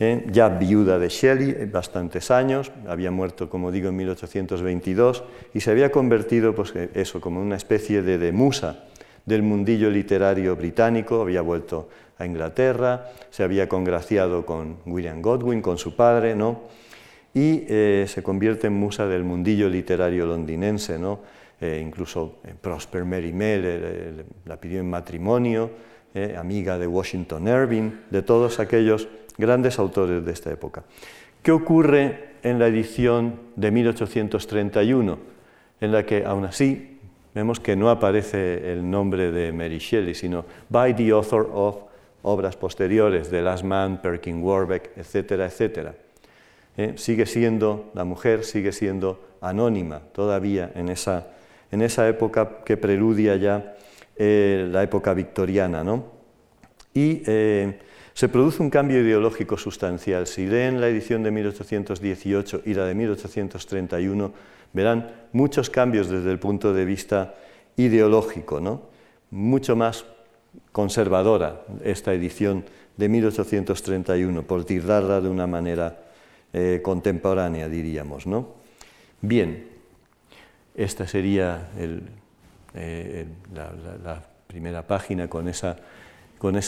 ¿eh? ya viuda de Shelley, bastantes años, había muerto, como digo, en 1822, y se había convertido, pues eso, como una especie de, musa del mundillo literario británico, había vuelto a Inglaterra, se había congraciado con William Godwin, con su padre, ¿no? Y eh, se convierte en musa del mundillo literario londinense, ¿no? Eh, incluso eh, Prosper Mary Mel la pidió en matrimonio, amiga de Washington Irving, de todos aquellos grandes autores de esta época. ¿Qué ocurre en la edición de 1831, en la que aún así vemos que no aparece el nombre de Mary Shelley, sino by the author of obras posteriores de Last Man, Perkin Warbeck, etcétera, etcétera? ¿Eh? sigue siendo, la mujer sigue siendo anónima todavía en esa, en esa época que preludia ya eh, la época victoriana. ¿no? Y eh, se produce un cambio ideológico sustancial. Si leen la edición de 1818 y la de 1831, verán muchos cambios desde el punto de vista ideológico, ¿no? mucho más conservadora esta edición de 1831, por tirarla de una manera eh, contemporánea, diríamos. ¿no? Bien, esta sería eh, la, primera página con esa,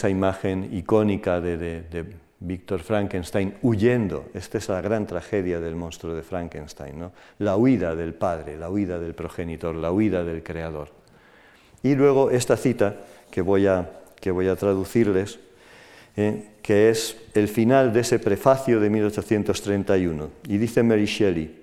imagen icónica de, de, Víctor Frankenstein huyendo. Esta es la gran tragedia del monstruo de Frankenstein, ¿no? la huida del padre, la huida del progenitor, la huida del creador. Y luego esta cita que voy a traducirles ¿eh? que es el final de ese prefacio de 1831. Y dice Mary Shelley,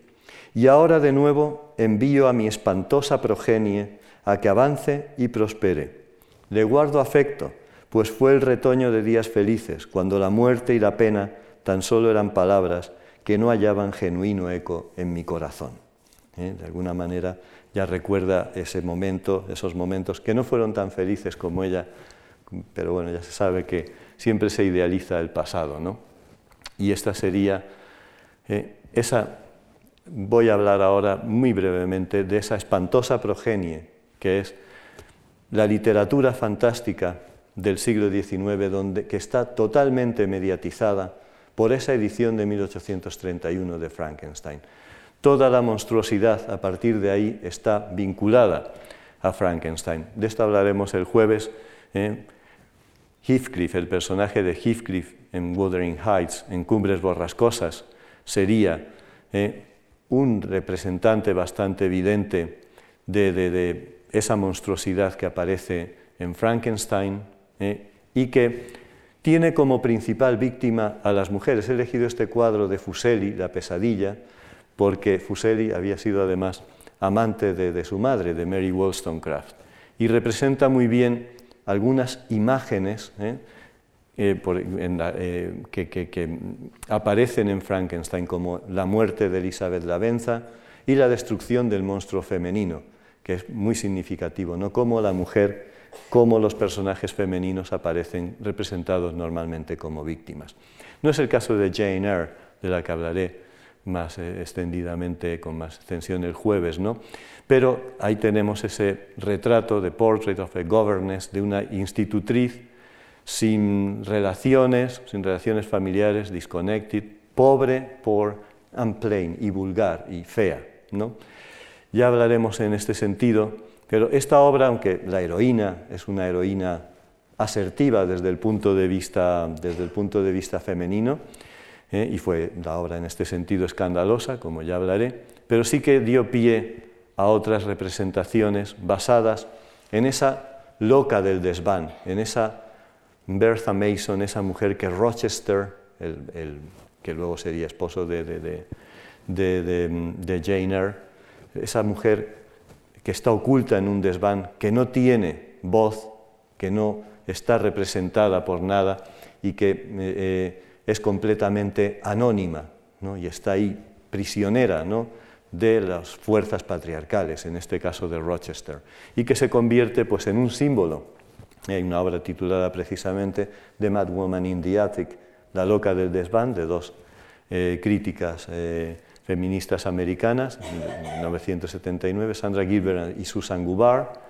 y ahora de nuevo envío a mi espantosa progenie a que avance y prospere. Le guardo afecto, pues fue el retoño de días felices, cuando la muerte y la pena tan solo eran palabras que no hallaban genuino eco en mi corazón. ¿Eh? De alguna manera ya recuerda ese momento, esos momentos que no fueron tan felices como ella, pero bueno, ya se sabe que siempre se idealiza el pasado, ¿no? Y esta sería eh, esa. Voy a hablar ahora muy brevemente de esa espantosa progenie que es la literatura fantástica del siglo XIX, donde, que está totalmente mediatizada por esa edición de 1831 de Frankenstein. Toda la monstruosidad a partir de ahí está vinculada a Frankenstein. De esto hablaremos el jueves. ¿eh? Heathcliff, el personaje de Heathcliff en Wuthering Heights, en Cumbres Borrascosas, sería eh, un representante bastante evidente de, esa monstruosidad que aparece en Frankenstein eh, y que tiene como principal víctima a las mujeres. He elegido este cuadro de Fuseli, La pesadilla, porque Fuseli había sido además amante de, de su madre, de Mary Wollstonecraft, y representa muy bien algunas imágenes ¿eh? Eh, eh, que, aparecen en Frankenstein, como la muerte de Elizabeth Lavenza y la destrucción del monstruo femenino, que es muy significativo, ¿no? Cómo la mujer, cómo los personajes femeninos aparecen representados normalmente como víctimas. No es el caso de Jane Eyre, de la que hablaré más extendidamente, con más extensión el jueves, ¿no? Pero ahí tenemos ese retrato de Portrait of a Governess de una institutriz sin relaciones, sin relaciones familiares, disconnected, pobre, poor, and plain, y vulgar, y fea. ¿no? Ya hablaremos en este sentido, pero esta obra, aunque la heroína es una heroína asertiva desde el punto de vista, desde el punto de vista femenino, ¿eh? y fue la obra en este sentido escandalosa, como ya hablaré, pero sí que dio pie a otras representaciones basadas en esa loca del desván, en esa Bertha Mason, esa mujer que Rochester, el, que luego sería esposo de, de, de, Jane Eyre, esa mujer que está oculta en un desván, que no tiene voz, que no está representada por nada y que eh, es completamente anónima ¿no? y está ahí prisionera ¿no? de las fuerzas patriarcales, en este caso de Rochester, y que se convierte pues, en un símbolo. Hay una obra titulada precisamente The Mad Woman in the Attic, La loca del desván, de dos eh, críticas eh, feministas americanas, en 1979, Sandra Gilbert y Susan Gubar,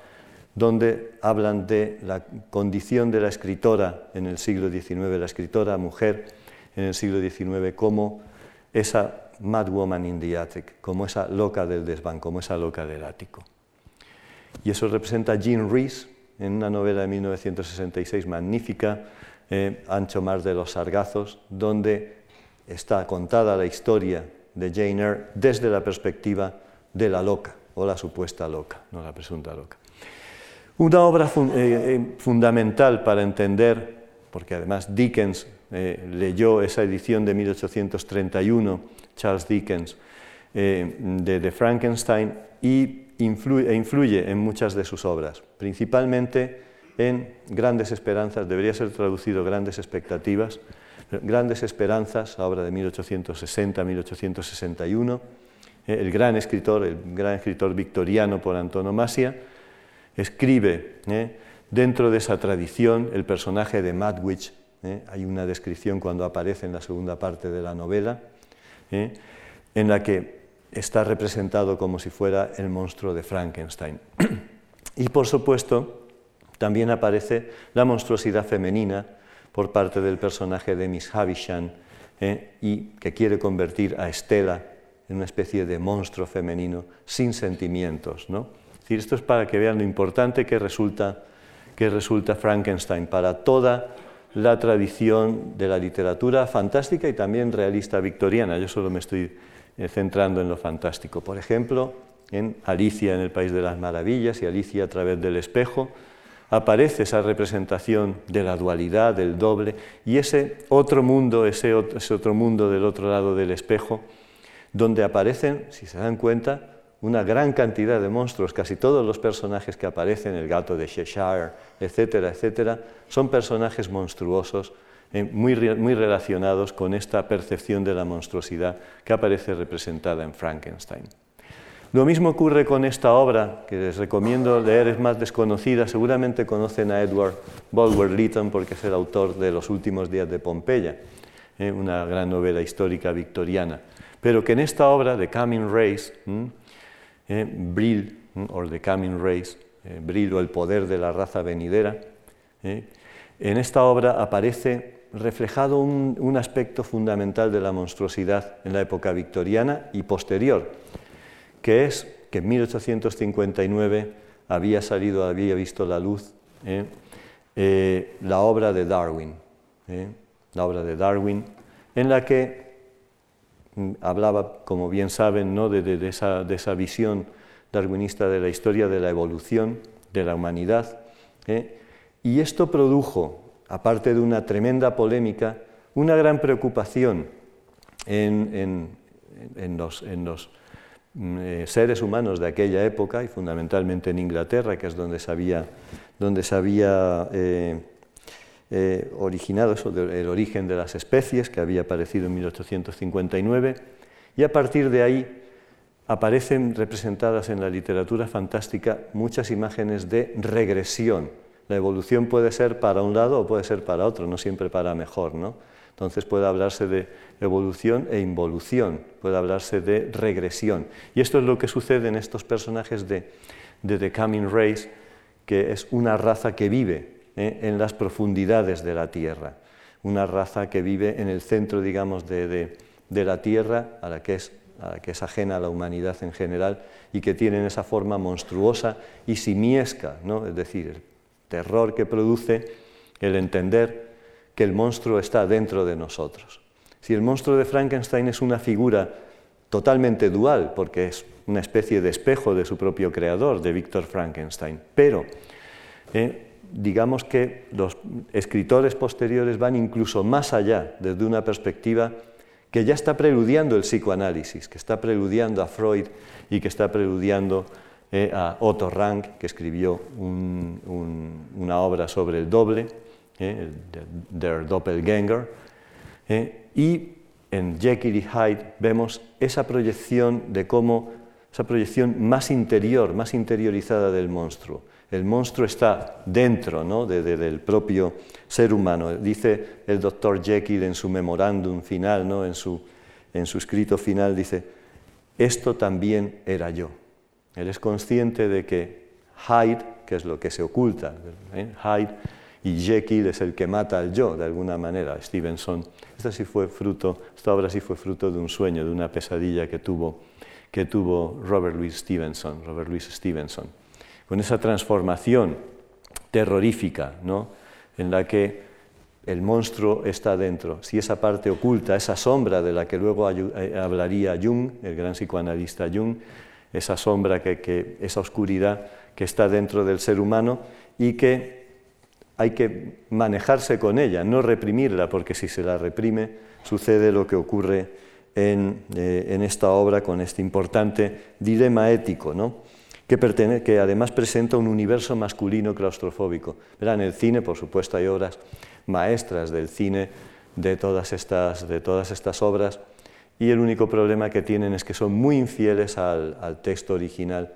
donde hablan de la condición de la escritora en el siglo XIX, la escritora mujer en el siglo XIX, como esa Mad Woman in the Attic, como esa loca del desván, como esa loca del ático. Y eso representa Jean Rhys, en una novela de 1966 magnífica, eh, Ancho Mar de los Sargazos, donde está contada la historia de Jane Eyre desde la perspectiva de la loca, o la supuesta loca, no la presunta loca. Una obra eh, eh, fundamental para entender, porque además Dickens leyó esa edición de 1831, Charles Dickens, de, de Frankenstein, y influye, e influye en muchas de sus obras, principalmente en Grandes Esperanzas, debería ser traducido Grandes Expectativas, Grandes Esperanzas, obra de 1860-1861, eh, el gran escritor, el gran escritor victoriano por antonomasia, escribe eh, dentro de esa tradición el personaje de Madwich, eh, hay una descripción cuando aparece en la segunda parte de la novela, en la que está representado como si fuera el monstruo de Frankenstein. (clears throat) y por supuesto, también aparece la monstruosidad femenina por parte del personaje de Miss Havisham, ¿eh? y que quiere convertir a Estela en una especie de monstruo femenino sin sentimientos. ¿no? esto es para que vean lo importante que resulta, que resulta Frankenstein para toda la tradición de la literatura fantástica y también realista victoriana. Yo solo me estoy eh, centrando en lo fantástico. Por ejemplo, en Alicia en el País de las Maravillas y Alicia a través del espejo, aparece esa representación de la dualidad, del doble, y ese otro mundo, ese otro, mundo del otro lado del espejo, donde aparecen, si se dan cuenta, una gran cantidad de monstruos, casi todos los personajes que aparecen, el gato de Cheshire, etcétera, etcétera, son personajes monstruosos eh, muy, relacionados con esta percepción de la monstruosidad que aparece representada en Frankenstein. Lo mismo ocurre con esta obra, que les recomiendo leer, es más desconocida, seguramente conocen a Edward Bulwer Lytton porque es el autor de Los últimos días de Pompeya, eh, una gran novela histórica victoriana, pero que en esta obra, The Coming Race, eh, Brill, o The Coming Race, Brill o el poder de la raza venidera, en esta obra aparece reflejado un, aspecto fundamental de la monstruosidad en la época victoriana y posterior, que es que en 1859 había salido, había visto la luz ¿eh? Eh, la obra de Darwin, ¿eh? la obra de Darwin, en la que hablaba, como bien saben, ¿no? de, esa, de, esa, visión darwinista de la historia de la evolución de la humanidad. Y esto produjo aparte de una tremenda polémica, una gran preocupación en, los, mm, eh, seres humanos de aquella época y fundamentalmente en Inglaterra, que es donde se había, donde eh, eh, originado eso, el origen de las especies, que había aparecido en 1859, y a partir de ahí aparecen representadas en la literatura fantástica muchas imágenes de regresión la evolución puede ser para un lado o puede ser para otro, no siempre para mejor, ¿no? Entonces puede hablarse de evolución e involución, puede hablarse de regresión. Y esto es lo que sucede en estos personajes de, The Coming Race, que es una raza que vive ¿eh? en las profundidades de la Tierra, una raza que vive en el centro, digamos, de, la Tierra, a la, que es, a la que es ajena a la humanidad en general y que tienen esa forma monstruosa y simiesca, ¿no? es decir, terror que produce el entender que el monstruo está dentro de nosotros. Si el monstruo de Frankenstein es una figura totalmente dual, porque es una especie de espejo de su propio creador, de Víctor Frankenstein, pero eh, digamos que los escritores posteriores van incluso más allá, desde una perspectiva que ya está preludiando el psicoanálisis, que está preludiando a Freud y que está preludiando eh, a Otto Rank, que escribió una obra sobre el doble, eh, Der Doppelgänger, eh, y en Jekyll y Hyde vemos esa proyección de cómo, esa proyección más interior, más interiorizada del monstruo. El monstruo está dentro ¿no? del propio ser humano. Dice el doctor Jekyll en su memorándum final, ¿no? en, su, en su escrito final, dice, esto también era yo. Él es consciente de que Hyde, que es lo que se oculta, ¿eh? Hyde y Jekyll es el que mata al yo, de alguna manera. Stevenson, esta, sí fue fruto, esta obra sí fue fruto de un sueño, de una pesadilla que tuvo, que tuvo Robert Louis Stevenson, Robert Louis Stevenson. Con esa transformación terrorífica, ¿no? en la que el monstruo está dentro. Si esa parte oculta, esa sombra de la que luego eh, hablaría Jung, el gran psicoanalista Jung, esa sombra, que, esa oscuridad que está dentro del ser humano y que hay que manejarse con ella, no reprimirla, porque si se la reprime sucede lo que ocurre en, eh, esta obra con este importante dilema ético, que, además presenta un universo masculino claustrofóbico. Verán, en el cine, por supuesto, hay obras maestras del cine de todas estas, de todas estas obras, y el único problema que tienen es que son muy infieles al, al texto original,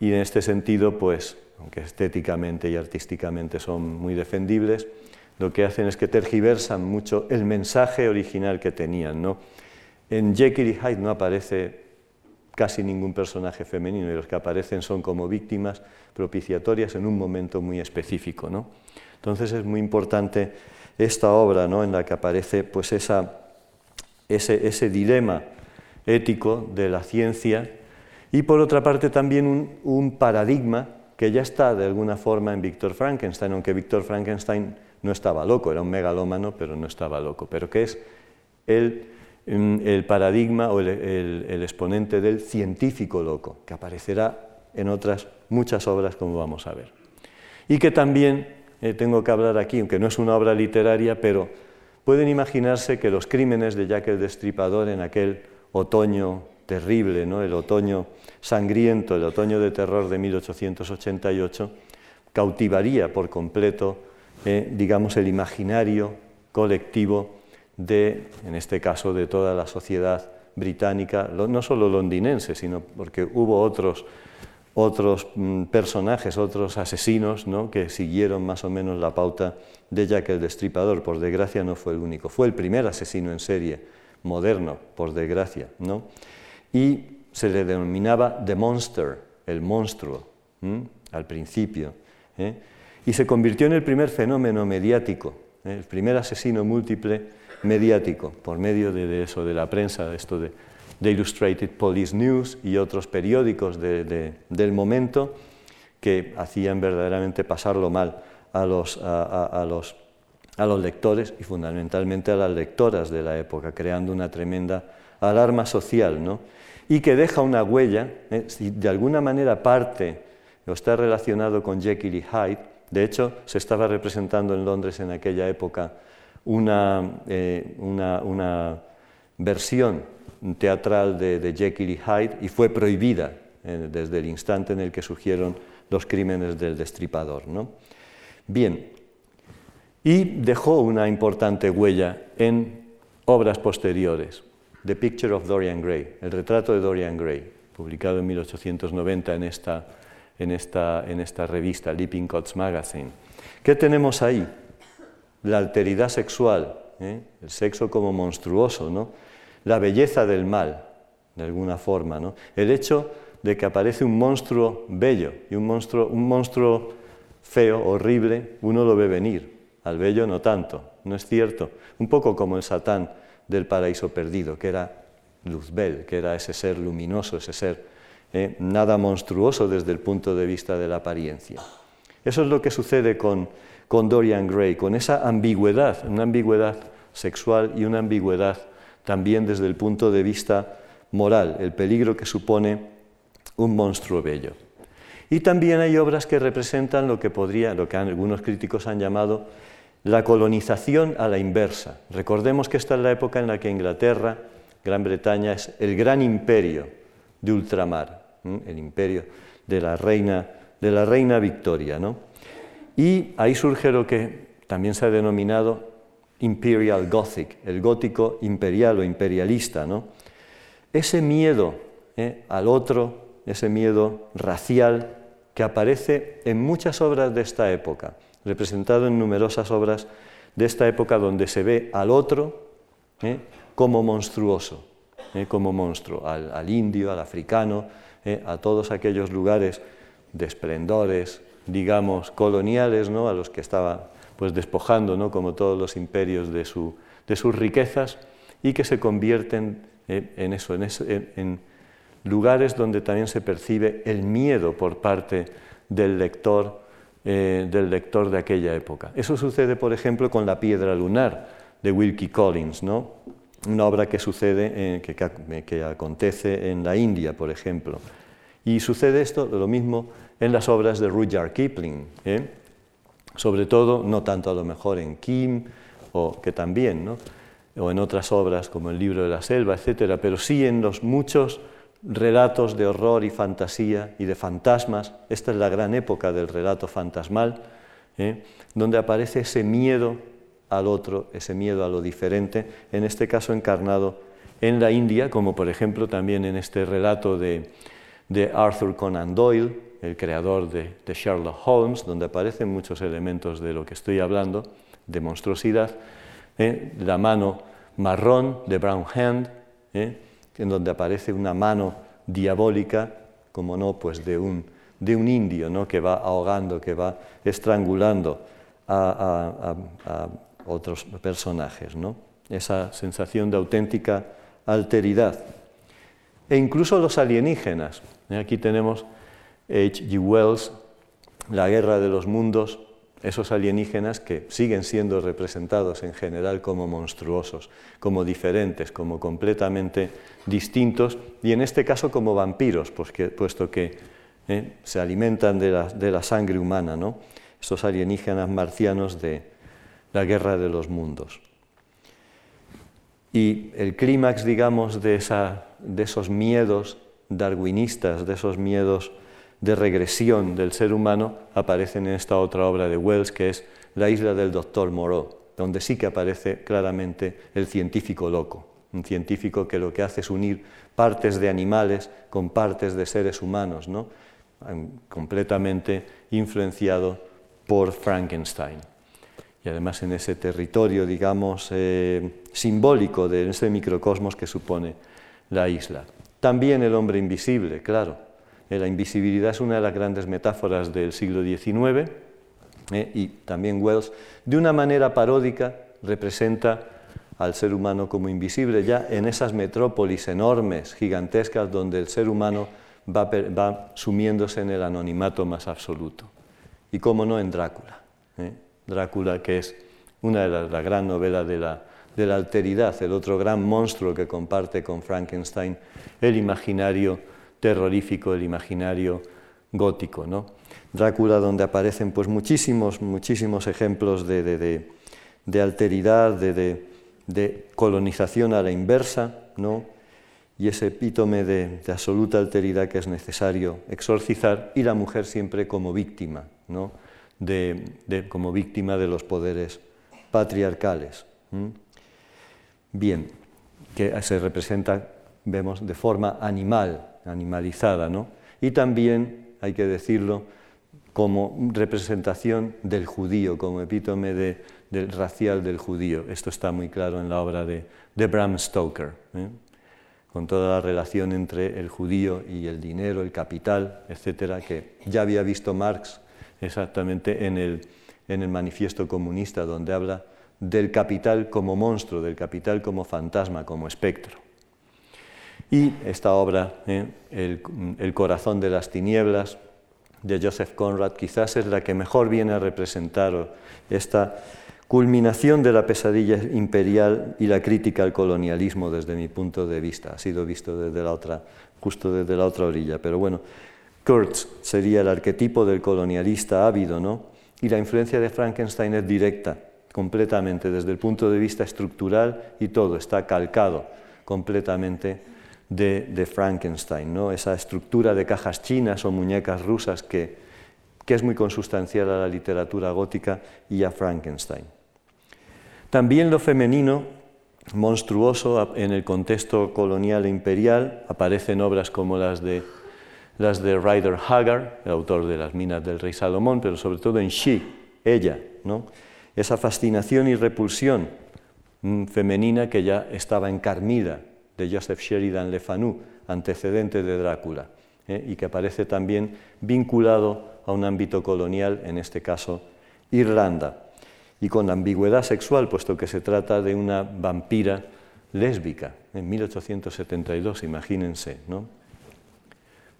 y en este sentido, pues aunque estéticamente y artísticamente son muy defendibles, lo que hacen es que tergiversan mucho el mensaje original que tenían. ¿no? En Jekyll y Hyde no aparece casi ningún personaje femenino y los que aparecen son como víctimas propiciatorias en un momento muy específico. ¿no? Entonces es muy importante esta obra ¿no? en la que aparece pues, esa, ese, dilema ético de la ciencia y por otra parte también un, un paradigma que ya está de alguna forma en Víctor Frankenstein, aunque Víctor Frankenstein no estaba loco, era un megalómano, pero no estaba loco, pero que es el, mm, paradigma o el, exponente del científico loco, que aparecerá en otras muchas obras, como vamos a ver. Y que también eh, tengo que hablar aquí, aunque no es una obra literaria, pero pueden imaginarse que los crímenes de Jack el Destripador en aquel otoño terrible, ¿no? el otoño sangriento, el otoño de terror de 1888, cautivaría por completo, eh, digamos, el imaginario colectivo de, en este caso, de toda la sociedad británica, no solo londinense, sino porque hubo otros, otros mm, personajes, otros asesinos ¿no? que siguieron más o menos la pauta de Jack el Destripador. Por desgracia no fue el único, fue el primer asesino en serie moderno, por desgracia. ¿no? y se le denominaba The Monster, el monstruo, al principio. ¿eh? Y se convirtió en el primer fenómeno mediático, ¿eh? el primer asesino múltiple mediático, por medio de, eso, de la prensa, de esto de, Illustrated Police News y otros periódicos del momento que hacían verdaderamente pasarlo mal a los, a los, a los lectores y fundamentalmente a las lectoras de la época, creando una tremenda alarma social, ¿no? y que deja una huella, ¿eh? de alguna manera parte o está relacionado con Jekyll y Hyde, de hecho se estaba representando en Londres en aquella época una, eh, una, versión teatral de, Jekyll y Hyde y fue prohibida eh, desde el instante en el que surgieron los crímenes del destripador. ¿no? Bien, y dejó una importante huella en obras posteriores. The Picture of Dorian Gray, el retrato de Dorian Gray, publicado en 1890 en esta, en esta, en esta revista, Magazine. ¿Qué tenemos ahí? La alteridad sexual, ¿eh? el sexo como monstruoso, ¿no? la belleza del mal, de alguna forma. ¿no? El hecho de que aparece un monstruo bello y un monstruo, un monstruo feo, horrible, uno lo ve venir, al bello no tanto, ¿no es cierto? Un poco como el Satán del paraíso perdido, que era Luzbel, que era ese ser luminoso, ese ser eh, nada monstruoso desde el punto de vista de la apariencia. Eso es lo que sucede con, con Dorian Gray, con esa ambigüedad, una ambigüedad sexual y una ambigüedad también desde el punto de vista moral, el peligro que supone un monstruo bello. Y también hay obras que representan lo que podría, lo que algunos críticos han llamado la colonización a la inversa. Recordemos que esta es la época en la que Inglaterra, Gran Bretaña, es el gran imperio de ultramar, el imperio de la reina, de la reina Victoria. ¿no? Y ahí surge lo que también se ha denominado Imperial Gothic, el gótico imperial o imperialista. ¿no? Ese miedo ¿eh? al otro, ese miedo racial que aparece en muchas obras de esta época representado en numerosas obras de esta época donde se ve al otro ¿eh? como monstruoso, ¿eh? como monstruo, al, indio, al africano, a todos aquellos lugares de esplendores, digamos, coloniales, ¿no? a los que estaba pues, despojando, ¿no? como todos los imperios, de, su, de sus riquezas, y que se convierten en eso, en, en lugares donde también se percibe el miedo por parte del lector eh, del lector de aquella época. Eso sucede, por ejemplo, con La piedra lunar de Wilkie Collins, ¿no? una obra que sucede, eh, que, acontece en la India, por ejemplo. Y sucede esto lo mismo en las obras de Rudyard Kipling, ¿eh? sobre todo, no tanto a lo mejor en Kim, o que también, ¿no? o en otras obras como el libro de la selva, etcétera, pero sí en los muchos relatos de horror y fantasía y de fantasmas. Esta es la gran época del relato fantasmal, ¿eh? donde aparece ese miedo al otro, ese miedo a lo diferente, en este caso encarnado en la India, como por ejemplo también en este relato de, Arthur Conan Doyle, el creador de, Sherlock Holmes, donde aparecen muchos elementos de lo que estoy hablando, de monstruosidad, ¿eh? la mano marrón de Brown Hand, ¿eh? en donde aparece una mano diabólica, como no, pues de un, de un indio ¿no? que va ahogando, que va estrangulando a, otros personajes. ¿no? Esa sensación de auténtica alteridad. E incluso los alienígenas. ¿eh? Aquí tenemos H.G. Wells, La guerra de los mundos, esos alienígenas que siguen siendo representados en general como monstruosos, como diferentes, como completamente distintos, y en este caso como vampiros, puesto que eh, se alimentan de la, sangre humana, ¿no? estos alienígenas marcianos de la guerra de los mundos. Y el clímax, digamos, de esos miedos darwinistas, de esos miedos de regresión del ser humano aparecen en esta otra obra de Wells, que es La isla del doctor Moreau, donde sí que aparece claramente el científico loco, un científico que lo que hace es unir partes de animales con partes de seres humanos, ¿no? completamente influenciado por Frankenstein. Y además en ese territorio, digamos, eh, simbólico de ese microcosmos que supone la isla. También el hombre invisible, claro, la invisibilidad es una de las grandes metáforas del siglo XIX eh, y también Wells, de una manera paródica, representa al ser humano como invisible ya en esas metrópolis enormes, gigantescas, donde el ser humano va, sumiéndose en el anonimato más absoluto. Y cómo no en Drácula. Eh. Drácula, que es una de las la gran de la alteridad, el otro gran monstruo que comparte con Frankenstein, el imaginario terrorífico del imaginario gótico. ¿no? Drácula, donde aparecen pues, muchísimos, muchísimos ejemplos de, alteridad, de, colonización a la inversa, ¿no? y ese epítome de, absoluta alteridad que es necesario exorcizar, y la mujer siempre como víctima, ¿no? como víctima de los poderes patriarcales. Bien, que se representa, vemos, de forma animal, animalizada, ¿no? Y también, hay que decirlo, como representación del judío, como epítome del racial del judío. Esto está muy claro en la obra de, Bram Stoker, ¿eh? con toda la relación entre el judío y el dinero, el capital, etcétera, que ya había visto Marx exactamente en el, en el manifiesto comunista, donde habla del capital como monstruo, del capital como fantasma, como espectro. Y esta obra, ¿eh? el, corazón de las tinieblas, de Joseph Conrad, quizás es la que mejor viene a representar esta culminación de la pesadilla imperial y la crítica al colonialismo desde mi punto de vista. Ha sido visto desde la otra, justo desde la otra orilla. Pero bueno, Kurtz sería el arquetipo del colonialista ávido, ¿no? Y la influencia de Frankenstein es directa, completamente, desde el punto de vista estructural y todo, está calcado completamente de, Frankenstein, ¿no? esa estructura de cajas chinas o muñecas rusas que, que es muy consustancial a la literatura gótica y a Frankenstein. También lo femenino, monstruoso en el contexto colonial e imperial, aparece en obras como las de, las de Ryder Haggard, el autor de Las minas del rey Salomón, pero sobre todo en She, ella, ¿no? esa fascinación y repulsión mm, femenina que ya estaba encarnida de Joseph Sheridan Le Fanu, antecedente de Drácula, ¿eh? y que aparece también vinculado a un ámbito colonial, en este caso Irlanda, y con ambigüedad sexual, puesto que se trata de una vampira lésbica, en 1872, imagínense. ¿no?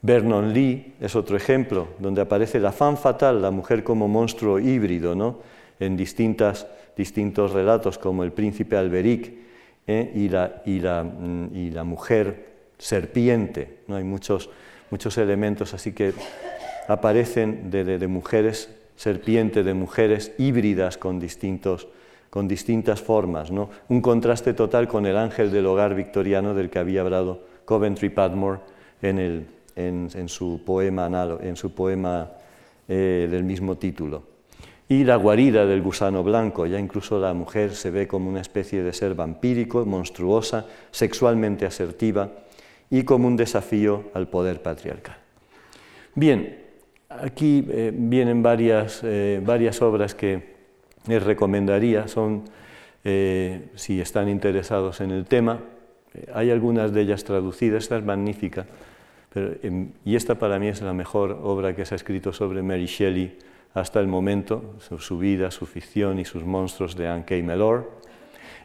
Vernon Lee es otro ejemplo, donde aparece la fan fatal, la mujer como monstruo híbrido, ¿no? en distintas, distintos relatos, como El príncipe Alberic ¿eh? y, la, y, la, mm, y, la, mujer serpiente. ¿no? Hay muchos, muchos elementos así que aparecen de, de, mujeres serpiente, de mujeres híbridas con, distintos, con distintas formas. ¿no? Un contraste total con el ángel del hogar victoriano del que había hablado Coventry Padmore en el en, su poema, en su poema eh, del mismo título. Y la guarida del gusano blanco, ya incluso la mujer se ve como una especie de ser vampírico, monstruosa, sexualmente asertiva y como un desafío al poder patriarcal. Bien, aquí eh, vienen varias, eh, varias obras que les recomendaría, son, si están interesados en el tema, hay algunas de ellas traducidas, esta es magnífica, Em, y esta para mí es la mejor obra que se ha escrito sobre Mary Shelley hasta el momento, su, vida, su ficción y sus monstruos de Anne K. Mellor.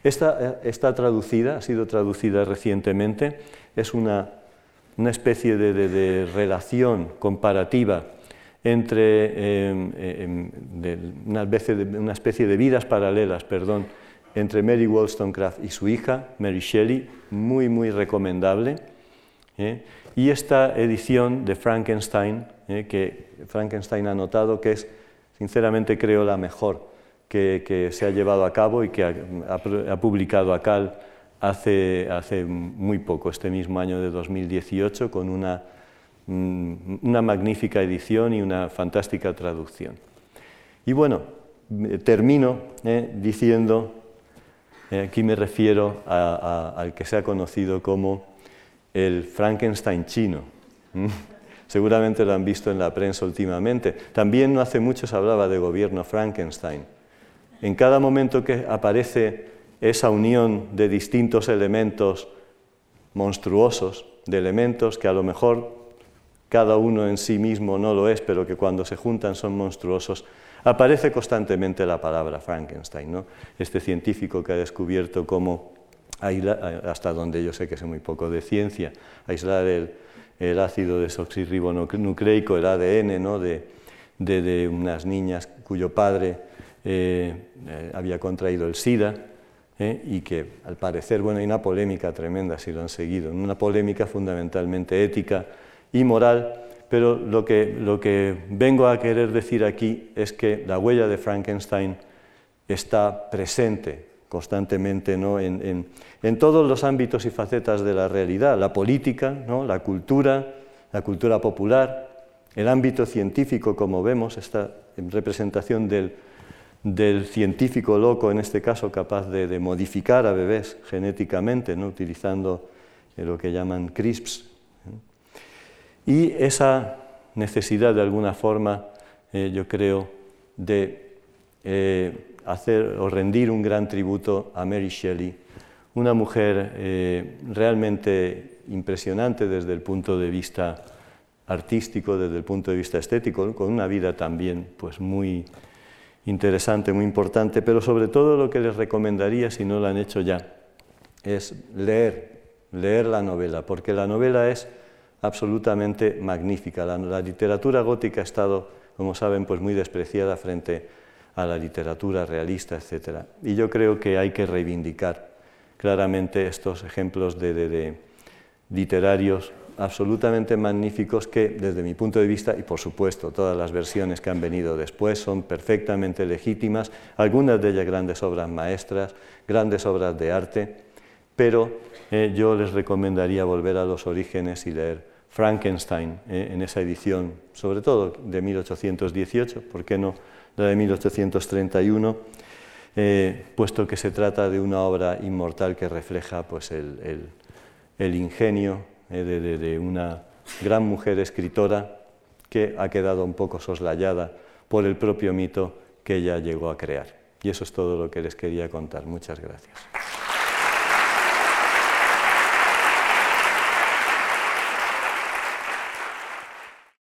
Esta eh, está traducida, ha sido traducida recientemente, es una, una especie de, relación comparativa entre una, una, especie de vidas paralelas, perdón, entre Mary Wollstonecraft y su hija, Mary Shelley, muy, muy recomendable. ¿eh? Y esta edición de Frankenstein, eh, que Frankenstein ha notado que es, sinceramente creo, la mejor que, se ha llevado a cabo y que ha, publicado Acal hace, hace muy poco, este mismo año de 2018, con una, mm, una magnífica edición y una fantástica traducción. Y bueno, termino eh, diciendo, eh, aquí me refiero al que se ha conocido como el Frankenstein chino. Seguramente lo han visto en la prensa últimamente. También no hace mucho se hablaba de gobierno Frankenstein. En cada momento que aparece esa unión de distintos elementos monstruosos, de elementos que a lo mejor cada uno en sí mismo no lo es, pero que cuando se juntan son monstruosos, aparece constantemente la palabra Frankenstein, ¿no? este científico que ha descubierto cómo hasta donde yo sé que sé muy poco de ciencia, aislar el, el ácido desoxirribonucleico, el ADN, ¿no? de, de, unas niñas cuyo padre eh, eh, había contraído el SIDA ¿eh? y que al parecer, bueno, hay una polémica tremenda si lo han seguido, una polémica fundamentalmente ética y moral, pero lo que, lo que vengo a querer decir aquí es que la huella de Frankenstein está presente constantemente ¿no? en, todos los ámbitos y facetas de la realidad, la política, ¿no? la cultura, la cultura popular, el ámbito científico, como vemos, esta representación del, científico loco, en este caso capaz de, modificar a bebés genéticamente, ¿no? utilizando eh, lo que llaman CRISPs. Y esa necesidad de alguna forma, eh, yo creo, de eh, hacer o rendir un gran tributo a Mary Shelley, una mujer eh, realmente impresionante desde el punto de vista artístico, desde el punto de vista estético, con una vida también pues muy interesante, muy importante, pero sobre todo lo que les recomendaría, si no lo han hecho ya, es leer, leer la novela, porque la novela es absolutamente magnífica. La, la literatura gótica ha estado, como saben, pues muy despreciada frente a a la literatura realista, etc. Y yo creo que hay que reivindicar claramente estos ejemplos de, literarios absolutamente magníficos que, desde mi punto de vista, y por supuesto todas las versiones que han venido después, son perfectamente legítimas, algunas de ellas grandes obras maestras, grandes obras de arte, pero eh, yo les recomendaría volver a los orígenes y leer Frankenstein eh, en esa edición, sobre todo de 1818, ¿por qué no? De 1831, eh, puesto que se trata de una obra inmortal que refleja pues, el, ingenio eh, de, una gran mujer escritora que ha quedado un poco soslayada por el propio mito que ella llegó a crear. Y eso es todo lo que les quería contar. Muchas gracias.